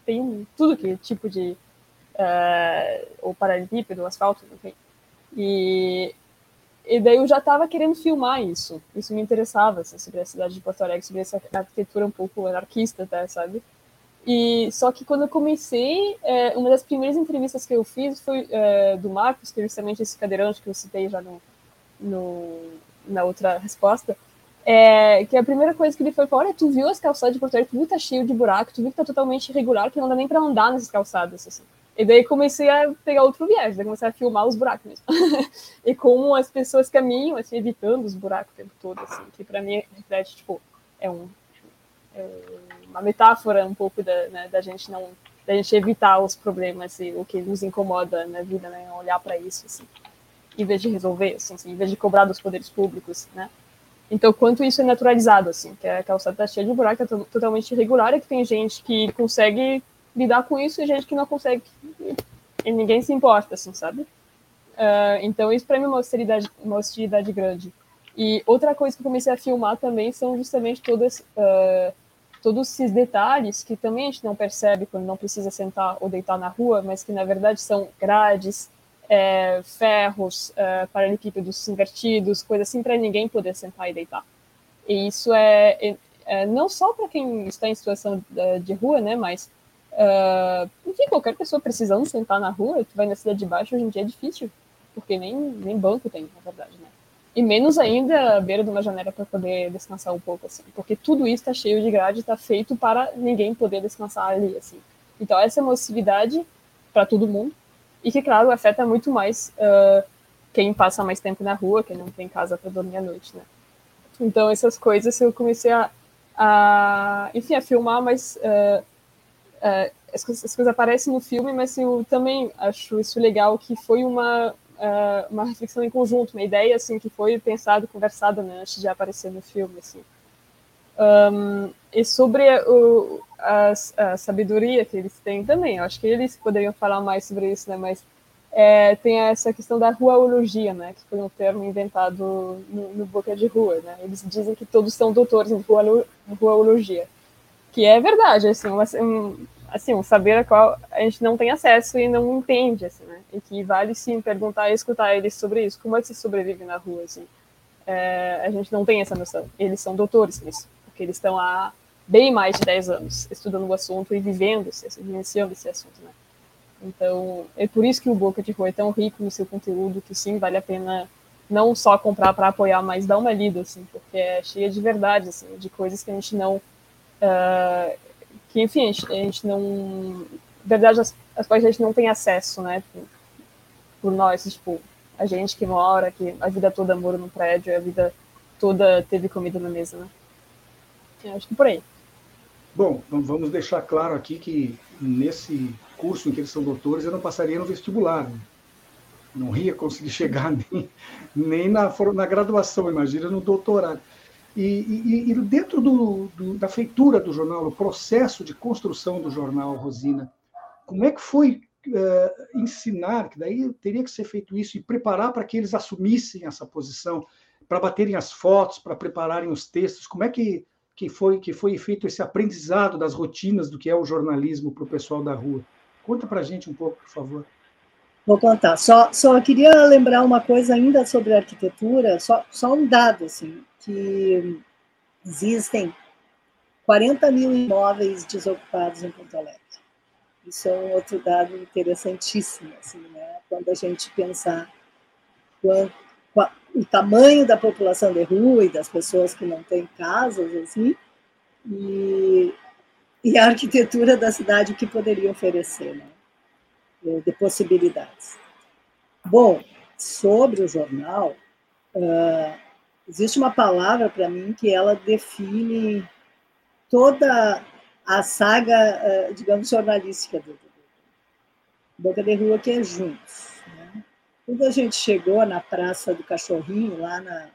tem tudo que tipo de uh, o paralelepípedo, asfalto, enfim. E e daí eu já estava querendo filmar isso. Isso me interessava, assim, sobre a cidade de Porto Alegre, sobre essa arquitetura um pouco anarquista, até, sabe? E só que quando eu comecei, é, uma das primeiras entrevistas que eu fiz foi é, do Marcos, que é justamente esse cadeirante que eu citei já no, no na outra resposta. É, que a primeira coisa que ele foi olha, tu viu as calçadas de Porto Alegre, tu viu que tá cheio de buraco, tu viu que tá totalmente irregular, que não dá nem para andar nessas calçadas, assim. E daí comecei a pegar outro viés, daí comecei a filmar os buracos mesmo. e como as pessoas caminham, assim, evitando os buracos o tempo todo, assim, que para mim reflete, tipo, é, um, é uma metáfora um pouco da, né, da gente não, da gente evitar os problemas e o que nos incomoda na vida, né, olhar para isso, assim, em vez de resolver, assim, assim, em vez de cobrar dos poderes públicos, né. Então, quanto isso é naturalizado, assim, que a calçada tá cheia de buraco, tá totalmente irregular, e que tem gente que consegue lidar com isso e gente que não consegue. E ninguém se importa, assim, sabe? Uh, então, isso para mim é uma hostilidade, uma hostilidade grande. E outra coisa que eu comecei a filmar também são justamente todas, uh, todos esses detalhes que também a gente não percebe quando não precisa sentar ou deitar na rua, mas que na verdade são grades, é, ferros, é, paralelepípedos invertidos, coisas assim para ninguém poder sentar e deitar. E isso é, é, é não só para quem está em situação de, de rua, né, mas Uh, enfim, qualquer pessoa precisando sentar na rua, tu vai na cidade de baixo, hoje em dia é difícil, porque nem, nem banco tem, na verdade, né? E menos ainda à beira de uma janela para poder descansar um pouco, assim, porque tudo isso está cheio de grade, está feito para ninguém poder descansar ali, assim. Então, essa é uma hostilidade para todo mundo, e que, claro, afeta muito mais uh, quem passa mais tempo na rua, quem não tem casa para dormir à noite, né? Então, essas coisas eu comecei a, a enfim, a filmar, mas. Uh, uh, as, coisas, as, coisas, aparecem no filme, mas eu também acho isso legal, que foi uma, uh, uma reflexão em conjunto, uma ideia assim que foi pensada, conversada né, antes de aparecer no filme. Assim. Um, e sobre o, a, a, sabedoria que eles têm também, eu acho que eles poderiam falar mais sobre isso, né, mas é, tem essa questão da ruaologia, né, que foi um termo inventado no, no Boca de Rua. Né, eles dizem que todos são doutores em ruaologia, que é verdade, assim, uma, um, assim, um saber a qual a gente não tem acesso e não entende, assim, né? E que vale sim perguntar e escutar eles sobre isso. Como é que se sobrevive na rua, assim? É, a gente não tem essa noção. Eles são doutores nisso, porque eles estão há bem mais de 10 anos estudando o assunto e vivendo, vivenciando esse assunto, né? Então, é por isso que o Boca de Rua é tão rico no seu conteúdo, que sim, vale a pena não só comprar para apoiar, mas dar uma lida, assim, porque é cheia de verdade, assim, de coisas que a gente não uh, que, enfim, a gente, a gente não. verdade, as, as quais a gente não tem acesso, né? Por, por nós, tipo, a gente que mora, que a vida toda mora no prédio, a vida toda teve comida na mesa, né? Eu acho que por aí. Bom, vamos deixar claro aqui que nesse curso em que eles são doutores, eu não passaria no vestibular. Né? Não ia conseguir chegar nem, nem na, na graduação, imagina no doutorado. E, e, e dentro do, do, da feitura do jornal, o processo de construção do jornal, Rosina, como é que foi uh, ensinar, que daí teria que ser feito isso, e preparar para que eles assumissem essa posição, para baterem as fotos, para prepararem os textos, como é que, que, foi, que foi feito esse aprendizado das rotinas do que é o jornalismo para o pessoal da rua? Conta para a gente um pouco, por favor. Vou contar. Só, só queria lembrar uma coisa ainda sobre arquitetura, só, só um dado, assim, que existem 40 mil imóveis desocupados em Porto Alegre. Isso é um outro dado interessantíssimo, assim, né? quando a gente pensar quanto, o tamanho da população de rua e das pessoas que não têm casas, assim, e e a arquitetura da cidade o que poderia oferecer né? de possibilidades. Bom, sobre o jornal, uh, existe uma palavra para mim que ela define toda a saga, uh, digamos, jornalística do Boca de Rua, que é Juntos. Né? Quando a gente chegou na Praça do Cachorrinho, lá na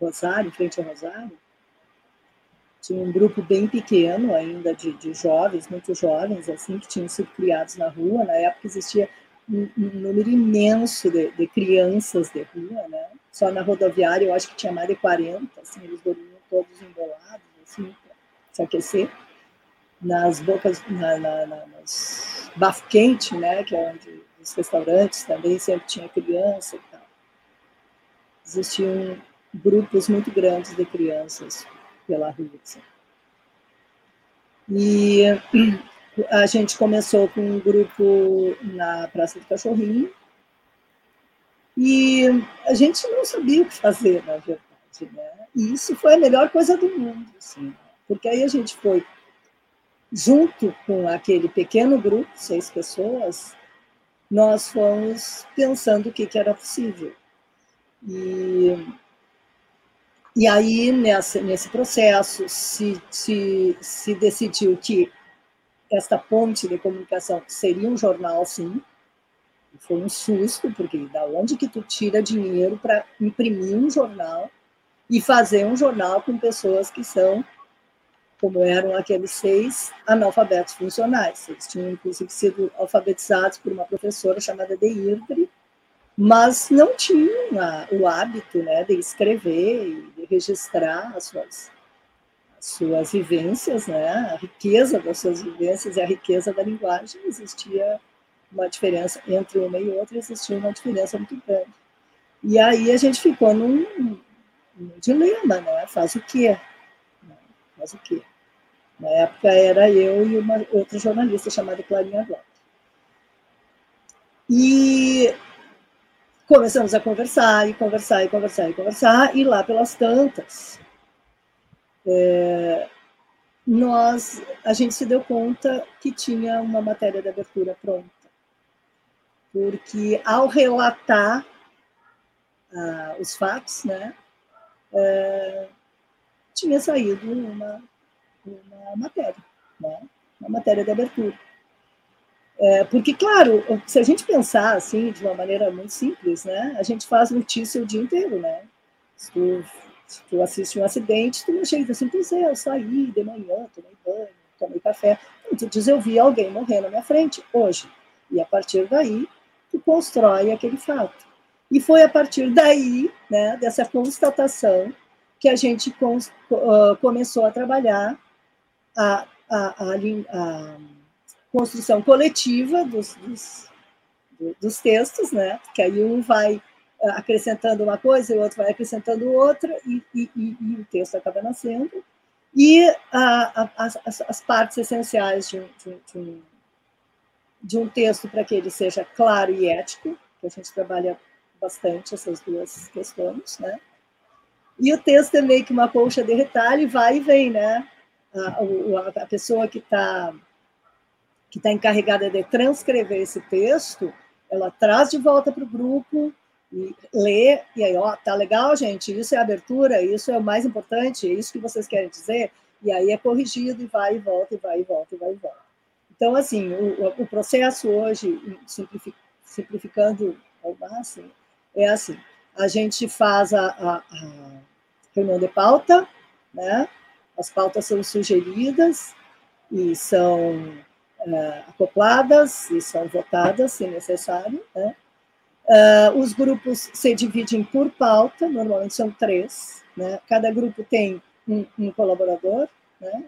Rosário, em frente ao Rosário, tinha um grupo bem pequeno ainda de, de jovens, muito jovens, assim, que tinham sido criados na rua. Na época existia um, número imenso de, de, crianças de rua, né? Só na rodoviária eu acho que tinha mais de 40, assim, eles dormiam todos embolados, assim, para se aquecer. Nas bocas, na, na, na, nas bafo quente, né? Que é onde os restaurantes também sempre tinha criança e tal. Existiam grupos muito grandes de crianças pela rua. Assim. E a gente começou com um grupo na Praça do Cachorrinho e a gente não sabia o que fazer, na verdade. Né? E isso foi a melhor coisa do mundo, assim, porque aí a gente foi junto com aquele pequeno grupo, seis pessoas, nós fomos pensando o que, que era possível. E e aí, nessa, nesse processo, se, se, se decidiu que esta ponte de comunicação seria um jornal, sim. Foi um susto, porque da onde que tu tira dinheiro para imprimir um jornal e fazer um jornal com pessoas que são, como eram aqueles seis analfabetos funcionais. Eles tinham, inclusive, sido alfabetizados por uma professora chamada Deirdre, mas não tinham o hábito né, de escrever e de registrar as suas, as suas vivências, né, a riqueza das suas vivências e a riqueza da linguagem. Existia uma diferença entre uma e outra, existia uma diferença muito grande. E aí a gente ficou num, num dilema, né? Faz o quê? Faz o quê? Na época era eu e uma outra jornalista chamada Clarinha Glock. E começamos a conversar e conversar e conversar e conversar, e lá pelas tantas, é, nós, a gente se deu conta que tinha uma matéria de abertura pronta. Porque ao relatar ah, os fatos, né, é, tinha saído uma, uma matéria, né, uma matéria de abertura. É, porque, claro, se a gente pensar assim, de uma maneira muito simples, né, a gente faz notícia o dia inteiro, né? Se tu, se tu assiste um acidente, tu não chega assim, pois é, eu saí de manhã, tomei banho, tomei café. Então, tu diz, eu vi alguém morrer na minha frente hoje. E a partir daí, tu constrói aquele fato. E foi a partir daí, né, dessa constatação, que a gente uh, começou a trabalhar a, a, a, a construção coletiva dos, dos, dos textos, né? Que aí um vai acrescentando uma coisa e o outro vai acrescentando outra e, e, e o texto acaba nascendo. E as, as, partes essenciais de um, de um, de um texto para que ele seja claro e ético, que a gente trabalha bastante essas duas questões, né? E o texto é meio que uma colcha de retalho, vai e vem, né? A, a pessoa que está que está encarregada de transcrever esse texto, ela traz de volta para o grupo e lê, e aí, ó, tá legal, gente, isso é abertura, isso é o mais importante, é isso que vocês querem dizer, e aí é corrigido e vai e volta, e vai e volta, e vai e volta. Então, assim, o, o processo hoje, simplificando ao máximo, é assim, a gente faz a, a, a reunião de pauta, né? as pautas são sugeridas e são uh, acopladas e são votadas, se necessário. Né? Uh, os grupos se dividem por pauta, normalmente são três. Né? Cada grupo tem um, um colaborador, né?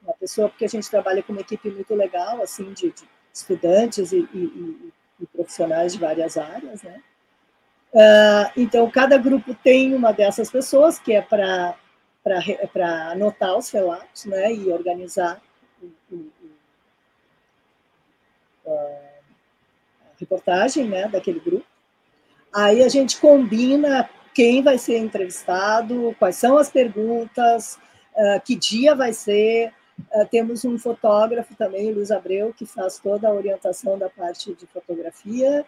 uma pessoa, porque a gente trabalha com uma equipe muito legal, assim, de, de estudantes e, e, e, profissionais de várias áreas, né? Uh, então, cada grupo tem uma dessas pessoas que é para anotar os relatos né, e organizar o, o, reportagem né, daquele grupo. Aí a gente combina quem vai ser entrevistado, quais são as perguntas, uh, que dia vai ser, Uh, temos um fotógrafo também, Luiz Abreu, que faz toda a orientação da parte de fotografia.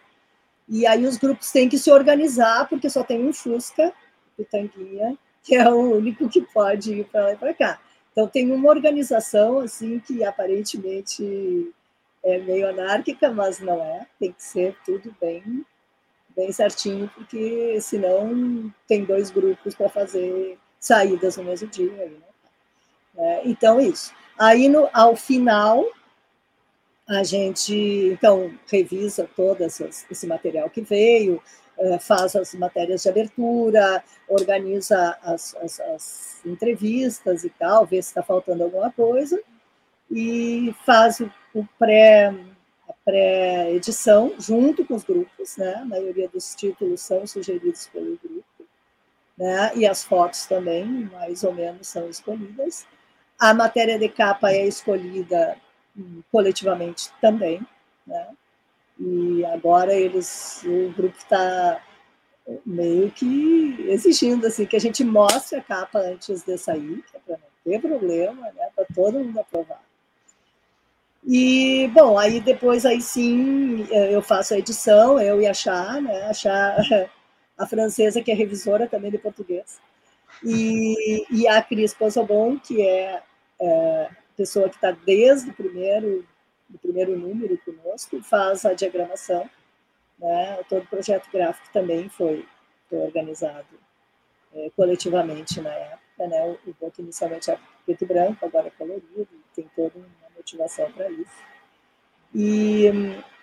E aí os grupos têm que se organizar, porque só tem um Fusca, o Tanguinha, que é o único que pode ir para lá e para cá. Então tem uma organização assim que aparentemente é meio anárquica, mas não é. Tem que ser tudo bem, bem certinho, porque senão tem dois grupos para fazer saídas no mesmo dia. Né? é, então isso. Aí no, ao final a gente então revisa todo esse material que veio, eh, faz as matérias de abertura, organiza as, as, as entrevistas e tal, vê se está faltando alguma coisa, e faz o, o pré, pré-edição junto com os grupos, né? A maioria dos títulos são sugeridos pelo grupo, né? E as fotos também, mais ou menos, são escolhidas. A matéria de capa é escolhida hum, coletivamente também, né? E agora eles, o grupo está meio que exigindo assim que a gente mostre a capa antes de sair, que é para não ter problema, né? Para todo mundo aprovar. E bom, aí depois aí sim eu faço a edição, eu e a Chá, né? A Chá, a francesa que é revisora também de português. E, e a Cris Posobon, que é, é pessoa que está desde o primeiro do primeiro número conosco, faz a diagramação. Né? Todo o projeto gráfico também foi, foi organizado é, coletivamente na época. Né? O, o inicialmente era preto e branco, agora é colorido, tem toda uma motivação para isso. E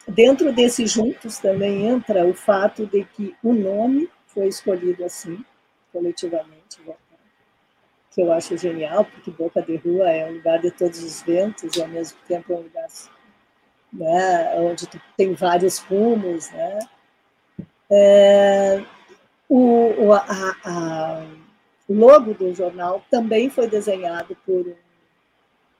dentro desses juntos também entra o fato de que o nome foi escolhido assim, coletivamente, que eu acho genial, porque Boca de Rua é um lugar de todos os ventos e ao mesmo tempo é um lugar né, onde tem vários rumos, né? É, o, a, a, o logo do jornal também foi desenhado por um,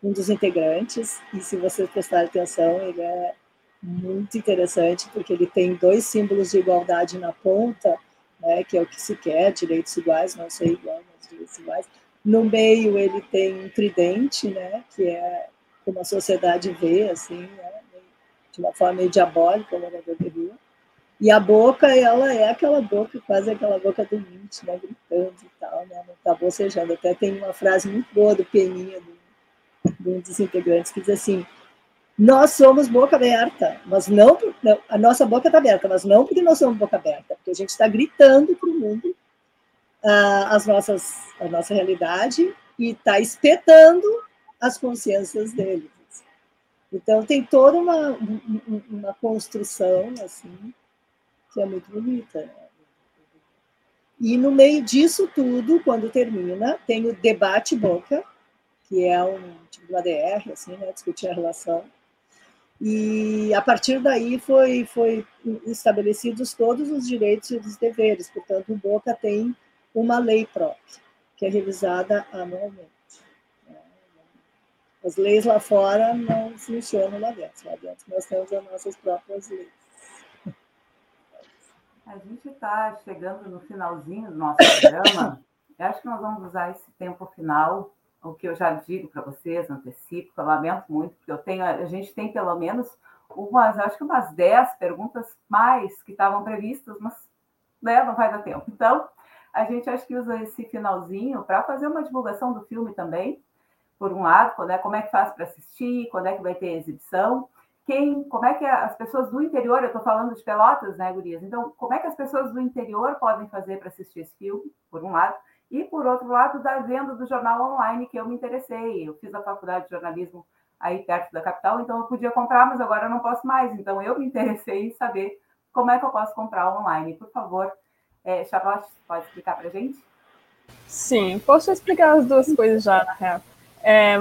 um dos integrantes, e se vocês prestarem atenção, ele é muito interessante, porque ele tem dois símbolos de igualdade na ponta, né, que é o que se quer, direitos iguais, não ser igual, mas direitos iguais. No meio ele tem um tridente, né, que é como a sociedade vê, assim, né, de uma forma meio diabólica, o morador de rua. E a boca, ela é aquela boca, quase aquela boca do Nietzsche, né, gritando e tal, né, não tá bocejando. Até tem uma frase muito boa do Peninha, de um dos integrantes, que diz assim, nós somos boca aberta, mas não, não a nossa boca está aberta, mas não porque nós somos boca aberta, porque a gente está gritando para o mundo uh, as nossas, a nossa realidade e está espetando as consciências deles. Então tem toda uma, uma construção assim que é muito bonita. Né? E no meio disso tudo, quando termina, tem o debate boca, que é um tipo de ADR, assim, né, discutir a relação. E a partir daí foi, foi estabelecidos todos os direitos e os deveres. Portanto, o Boca tem uma lei própria, que é revisada anualmente. As leis lá fora não funcionam lá dentro. Lá dentro nós temos as nossas próprias leis. A gente está chegando no finalzinho do nosso programa. Eu acho que nós vamos usar esse tempo final, o que eu já digo para vocês, antecipo, eu lamento muito, porque eu tenho, a gente tem pelo menos umas, acho que umas 10 perguntas mais que estavam previstas, mas né, não vai dar tempo. Então, a gente acho que usa esse finalzinho para fazer uma divulgação do filme também, por um lado, quando é, como é que faz para assistir, quando é que vai ter exibição, quem, como é que as pessoas do interior, eu estou falando de Pelotas, né, Gurias? Então, como é que as pessoas do interior podem fazer para assistir esse filme, por um lado, e por outro lado, da venda do jornal online, que eu me interessei. Eu fiz a faculdade de jornalismo aí perto da capital, então eu podia comprar, mas agora eu não posso mais. Então, eu me interessei em saber como é que eu posso comprar online. Por favor, é, Charlotte, pode explicar para gente? Sim, posso explicar as duas coisas já, na real. É,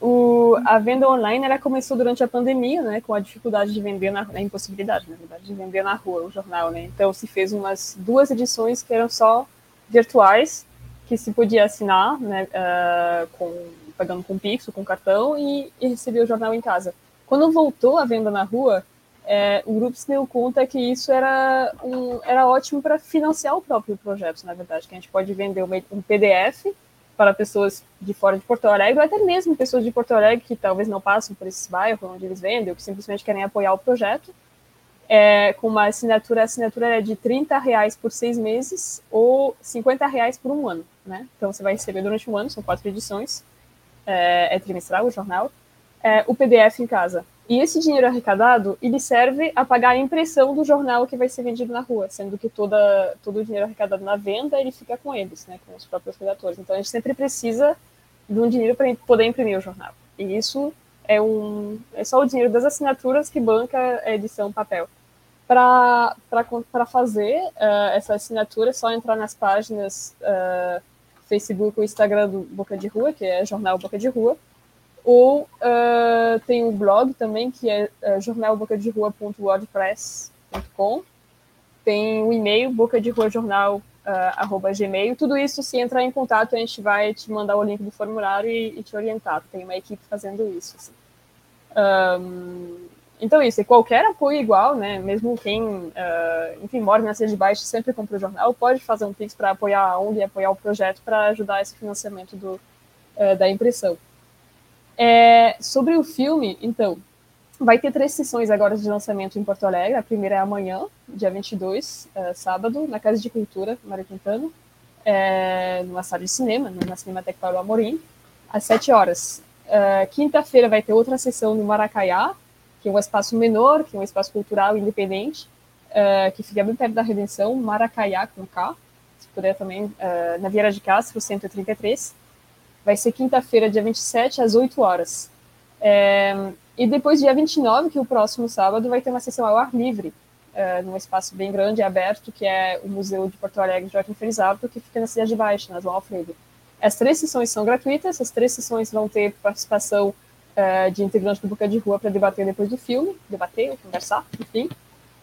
o, a venda online ela começou durante a pandemia, né, com a dificuldade de vender na a impossibilidade, na verdade, de vender na rua o jornal, né. Então se fez umas duas edições que eram só virtuais, que se podia assinar, né, uh, com pagando com Pix, com cartão e, e o jornal em casa. Quando voltou a venda na rua, é, o grupo se deu conta que isso era, um, era ótimo para financiar o próprio projeto, na verdade, que a gente pode vender um PDF para pessoas de fora de Porto Alegre, ou até mesmo pessoas de Porto Alegre que talvez não passam por esses bairros onde eles vendem, ou que simplesmente querem apoiar o projeto, é, com uma assinatura, a assinatura é de 30 reais por seis meses ou 50 reais por um ano, né? Então você vai receber durante um ano, são quatro edições, é, é trimestral o jornal, é, o PDF em casa. E esse dinheiro arrecadado, ele serve a pagar a impressão do jornal que vai ser vendido na rua, sendo que toda, todo o dinheiro arrecadado na venda, ele fica com eles, né, com os próprios redatores. Então, a gente sempre precisa de um dinheiro para poder imprimir o jornal. E isso é, um, é só o dinheiro das assinaturas que banca a edição papel. Para fazer uh, essa assinatura, é só entrar nas páginas uh, Facebook ou Instagram do Boca de Rua, que é Jornal Boca de Rua, ou uh, tem o um blog também, que é uh, jornalbocaderua.wordpress.com. Tem o e-mail, boca de rua jornal, uh. Tudo isso, se entrar em contato, a gente vai te mandar o link do formulário e, e te orientar. Tem uma equipe fazendo isso. Assim. Um, então, isso, e qualquer apoio igual, né? Mesmo quem, uh, enfim, mora na cidade de baixo sempre compra o jornal, pode fazer um Pix para apoiar a ONG e apoiar o projeto para ajudar esse financiamento do, uh, da impressão. É, sobre o filme, então, vai ter três sessões agora de lançamento em Porto Alegre. A primeira é amanhã, dia 22, é, sábado, na Casa de Cultura, Mário Quintana, é, numa sala de cinema, na Cinemateca Paulo Amorim, às 7 horas. É, Quinta-feira vai ter outra sessão no Maracaiá, que é um espaço menor, que é um espaço cultural independente, é, que fica bem perto da Redenção, Maracaiá, com K, se puder também, é, na Vieira de Castro, 133 vai ser quinta-feira, dia 27, às 8 horas. É, e depois, dia 29, que é o próximo sábado, vai ter uma sessão ao ar livre, é, num espaço bem grande e aberto, que é o Museu de Porto Alegre Joaquim Felizardo, que fica na Cidade Baixa, na João Alfredo. As três sessões são gratuitas, as três sessões vão ter participação é, de integrantes do Boca de Rua para debater depois do filme, debater, conversar, enfim,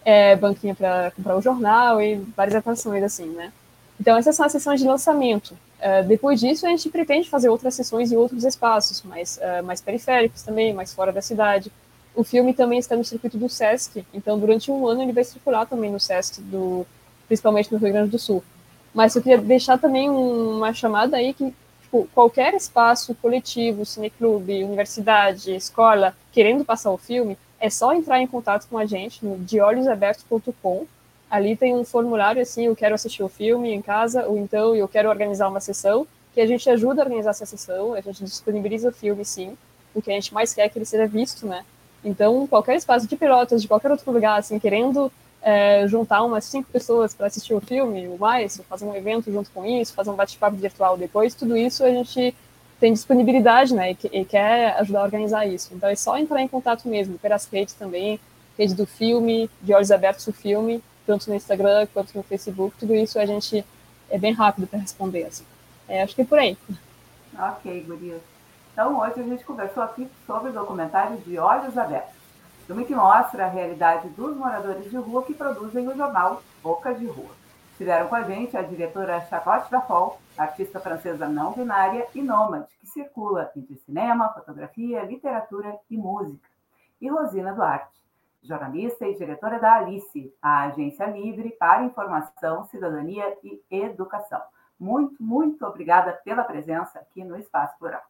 é, banquinha para comprar o jornal e várias atrações assim, né? Então, essas são as sessões de lançamento. Uh, depois disso, a gente pretende fazer outras sessões em outros espaços, mais, uh, mais periféricos também, mais fora da cidade. O filme também está no circuito do SESC, então durante um ano ele vai circular também no SESC, do, principalmente no Rio Grande do Sul. Mas eu queria deixar também uma chamada aí que tipo, qualquer espaço coletivo, cineclube, universidade, escola, querendo passar o filme, é só entrar em contato com a gente no deolhosabertos.com ali tem um formulário assim, eu quero assistir o filme em casa, ou então eu quero organizar uma sessão, que a gente ajuda a organizar essa sessão, a gente disponibiliza o filme sim, porque a gente mais quer que ele seja visto, né? Então, qualquer espaço de pilotas, de qualquer outro lugar, assim, querendo é, juntar umas cinco pessoas para assistir o filme, ou mais, fazer um evento junto com isso, fazer um bate-papo virtual depois, tudo isso a gente tem disponibilidade, né, e, e, quer ajudar a organizar isso. Então, é só entrar em contato mesmo, pelas redes também, rede do filme, de olhos abertos o filme, tanto no Instagram quanto no Facebook, tudo isso a gente é bem rápido para responder. Assim. É, acho que é por aí. Ok, Gurias. Então, hoje a gente conversou aqui sobre o documentário de Olhos Abertos, filme que mostra a realidade dos moradores de rua que produzem o jornal Boca de Rua. Estiveram com a gente a diretora Charlotte Dafol, artista francesa não binária e nômade, que circula entre cinema, fotografia, literatura e música, e Rosina Duarte, jornalista e diretora da Alice, a agência livre para informação, cidadania e educação. Muito, muito obrigada pela presença aqui no Espaço Plural.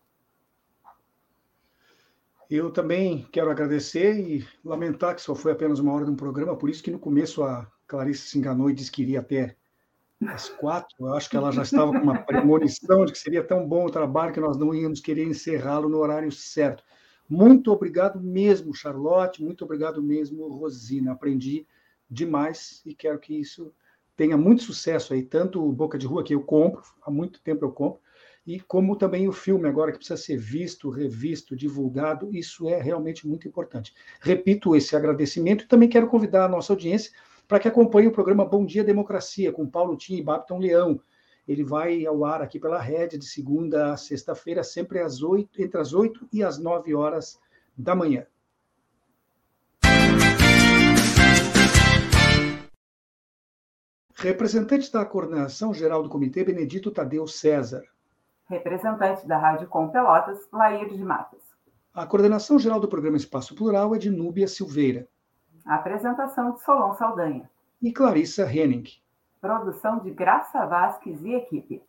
Eu também quero agradecer e lamentar que só foi apenas uma hora de um programa, por isso que no começo a Clarice se enganou e disse que iria até às quatro. Eu acho que ela já estava com uma premonição de que seria tão bom o trabalho que nós não íamos querer encerrá-lo no horário certo. Muito obrigado mesmo, Charlotte, muito obrigado mesmo, Rosina. Aprendi demais e quero que isso tenha muito sucesso aí, tanto Boca de Rua, que eu compro, há muito tempo eu compro, e como também o filme agora, que precisa ser visto, revisto, divulgado, isso é realmente muito importante. Repito esse agradecimento e também quero convidar a nossa audiência para que acompanhe o programa Bom Dia Democracia, com Paulo Tim e Babton Leão, ele vai ao ar aqui pela rede de segunda a sexta-feira, sempre às 8, entre as 8 e as 9 horas da manhã. Representante da Coordenação Geral do Comitê, Benedito Tadeu César. Representante da Rádio Com Pelotas, Lair de Matos. A coordenação geral do programa Espaço Plural é de Núbia Silveira. A apresentação de Solon Saldanha. E Clarissa Henning. Produção de Graça Vasques e equipe.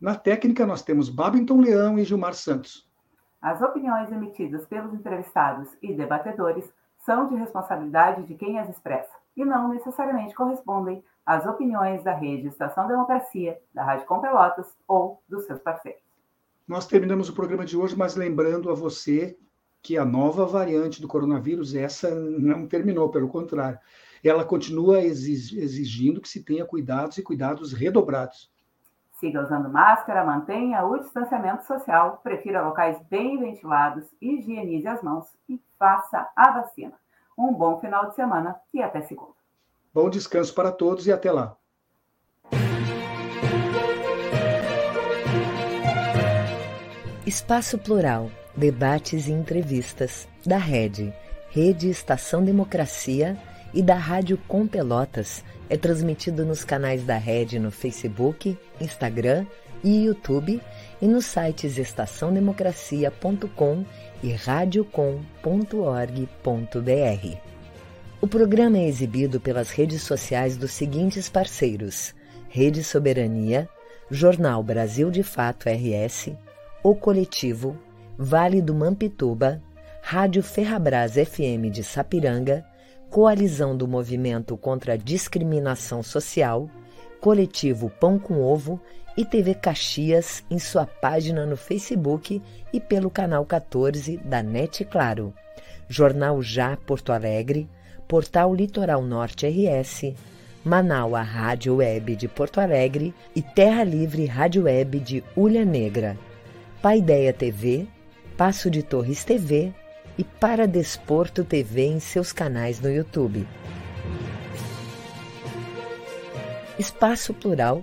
Na técnica, nós temos Babington Leão e Gilmar Santos. As opiniões emitidas pelos entrevistados e debatedores são de responsabilidade de quem as expressa e não necessariamente correspondem às opiniões da rede Estação Democracia, da Rádio Com Pelotas ou dos seus parceiros. Nós terminamos o programa de hoje, mas lembrando a você que a nova variante do coronavírus, essa não terminou, pelo contrário. Ela continua exigindo que se tenha cuidados e cuidados redobrados. Siga usando máscara, mantenha o distanciamento social, prefira locais bem ventilados, higienize as mãos e faça a vacina. Um bom final de semana e até segunda. Bom descanso para todos e até lá. Espaço Plural, debates e entrevistas da Rede, Rede Estação Democracia e da Rádio Com Pelotas é transmitido nos canais da Rede no Facebook, Instagram e YouTube e nos sites estaçãodemocracia.com e radiocom.org.br. O programa é exibido pelas redes sociais dos seguintes parceiros: Rede Soberania, Jornal Brasil de Fato RS, O Coletivo, Vale do Mampituba, Rádio Ferrabras FM de Sapiranga, Coalizão do Movimento contra a Discriminação Social, Coletivo Pão com Ovo e TV Caxias em sua página no Facebook e pelo canal 14 da NET Claro, Jornal Já Porto Alegre, Portal Litoral Norte RS, Manaua Rádio Web de Porto Alegre e Terra Livre Rádio Web de Ulha Negra, Paideia TV, Passo de Torres TV e para Desporto TV em seus canais no YouTube. Espaço Plural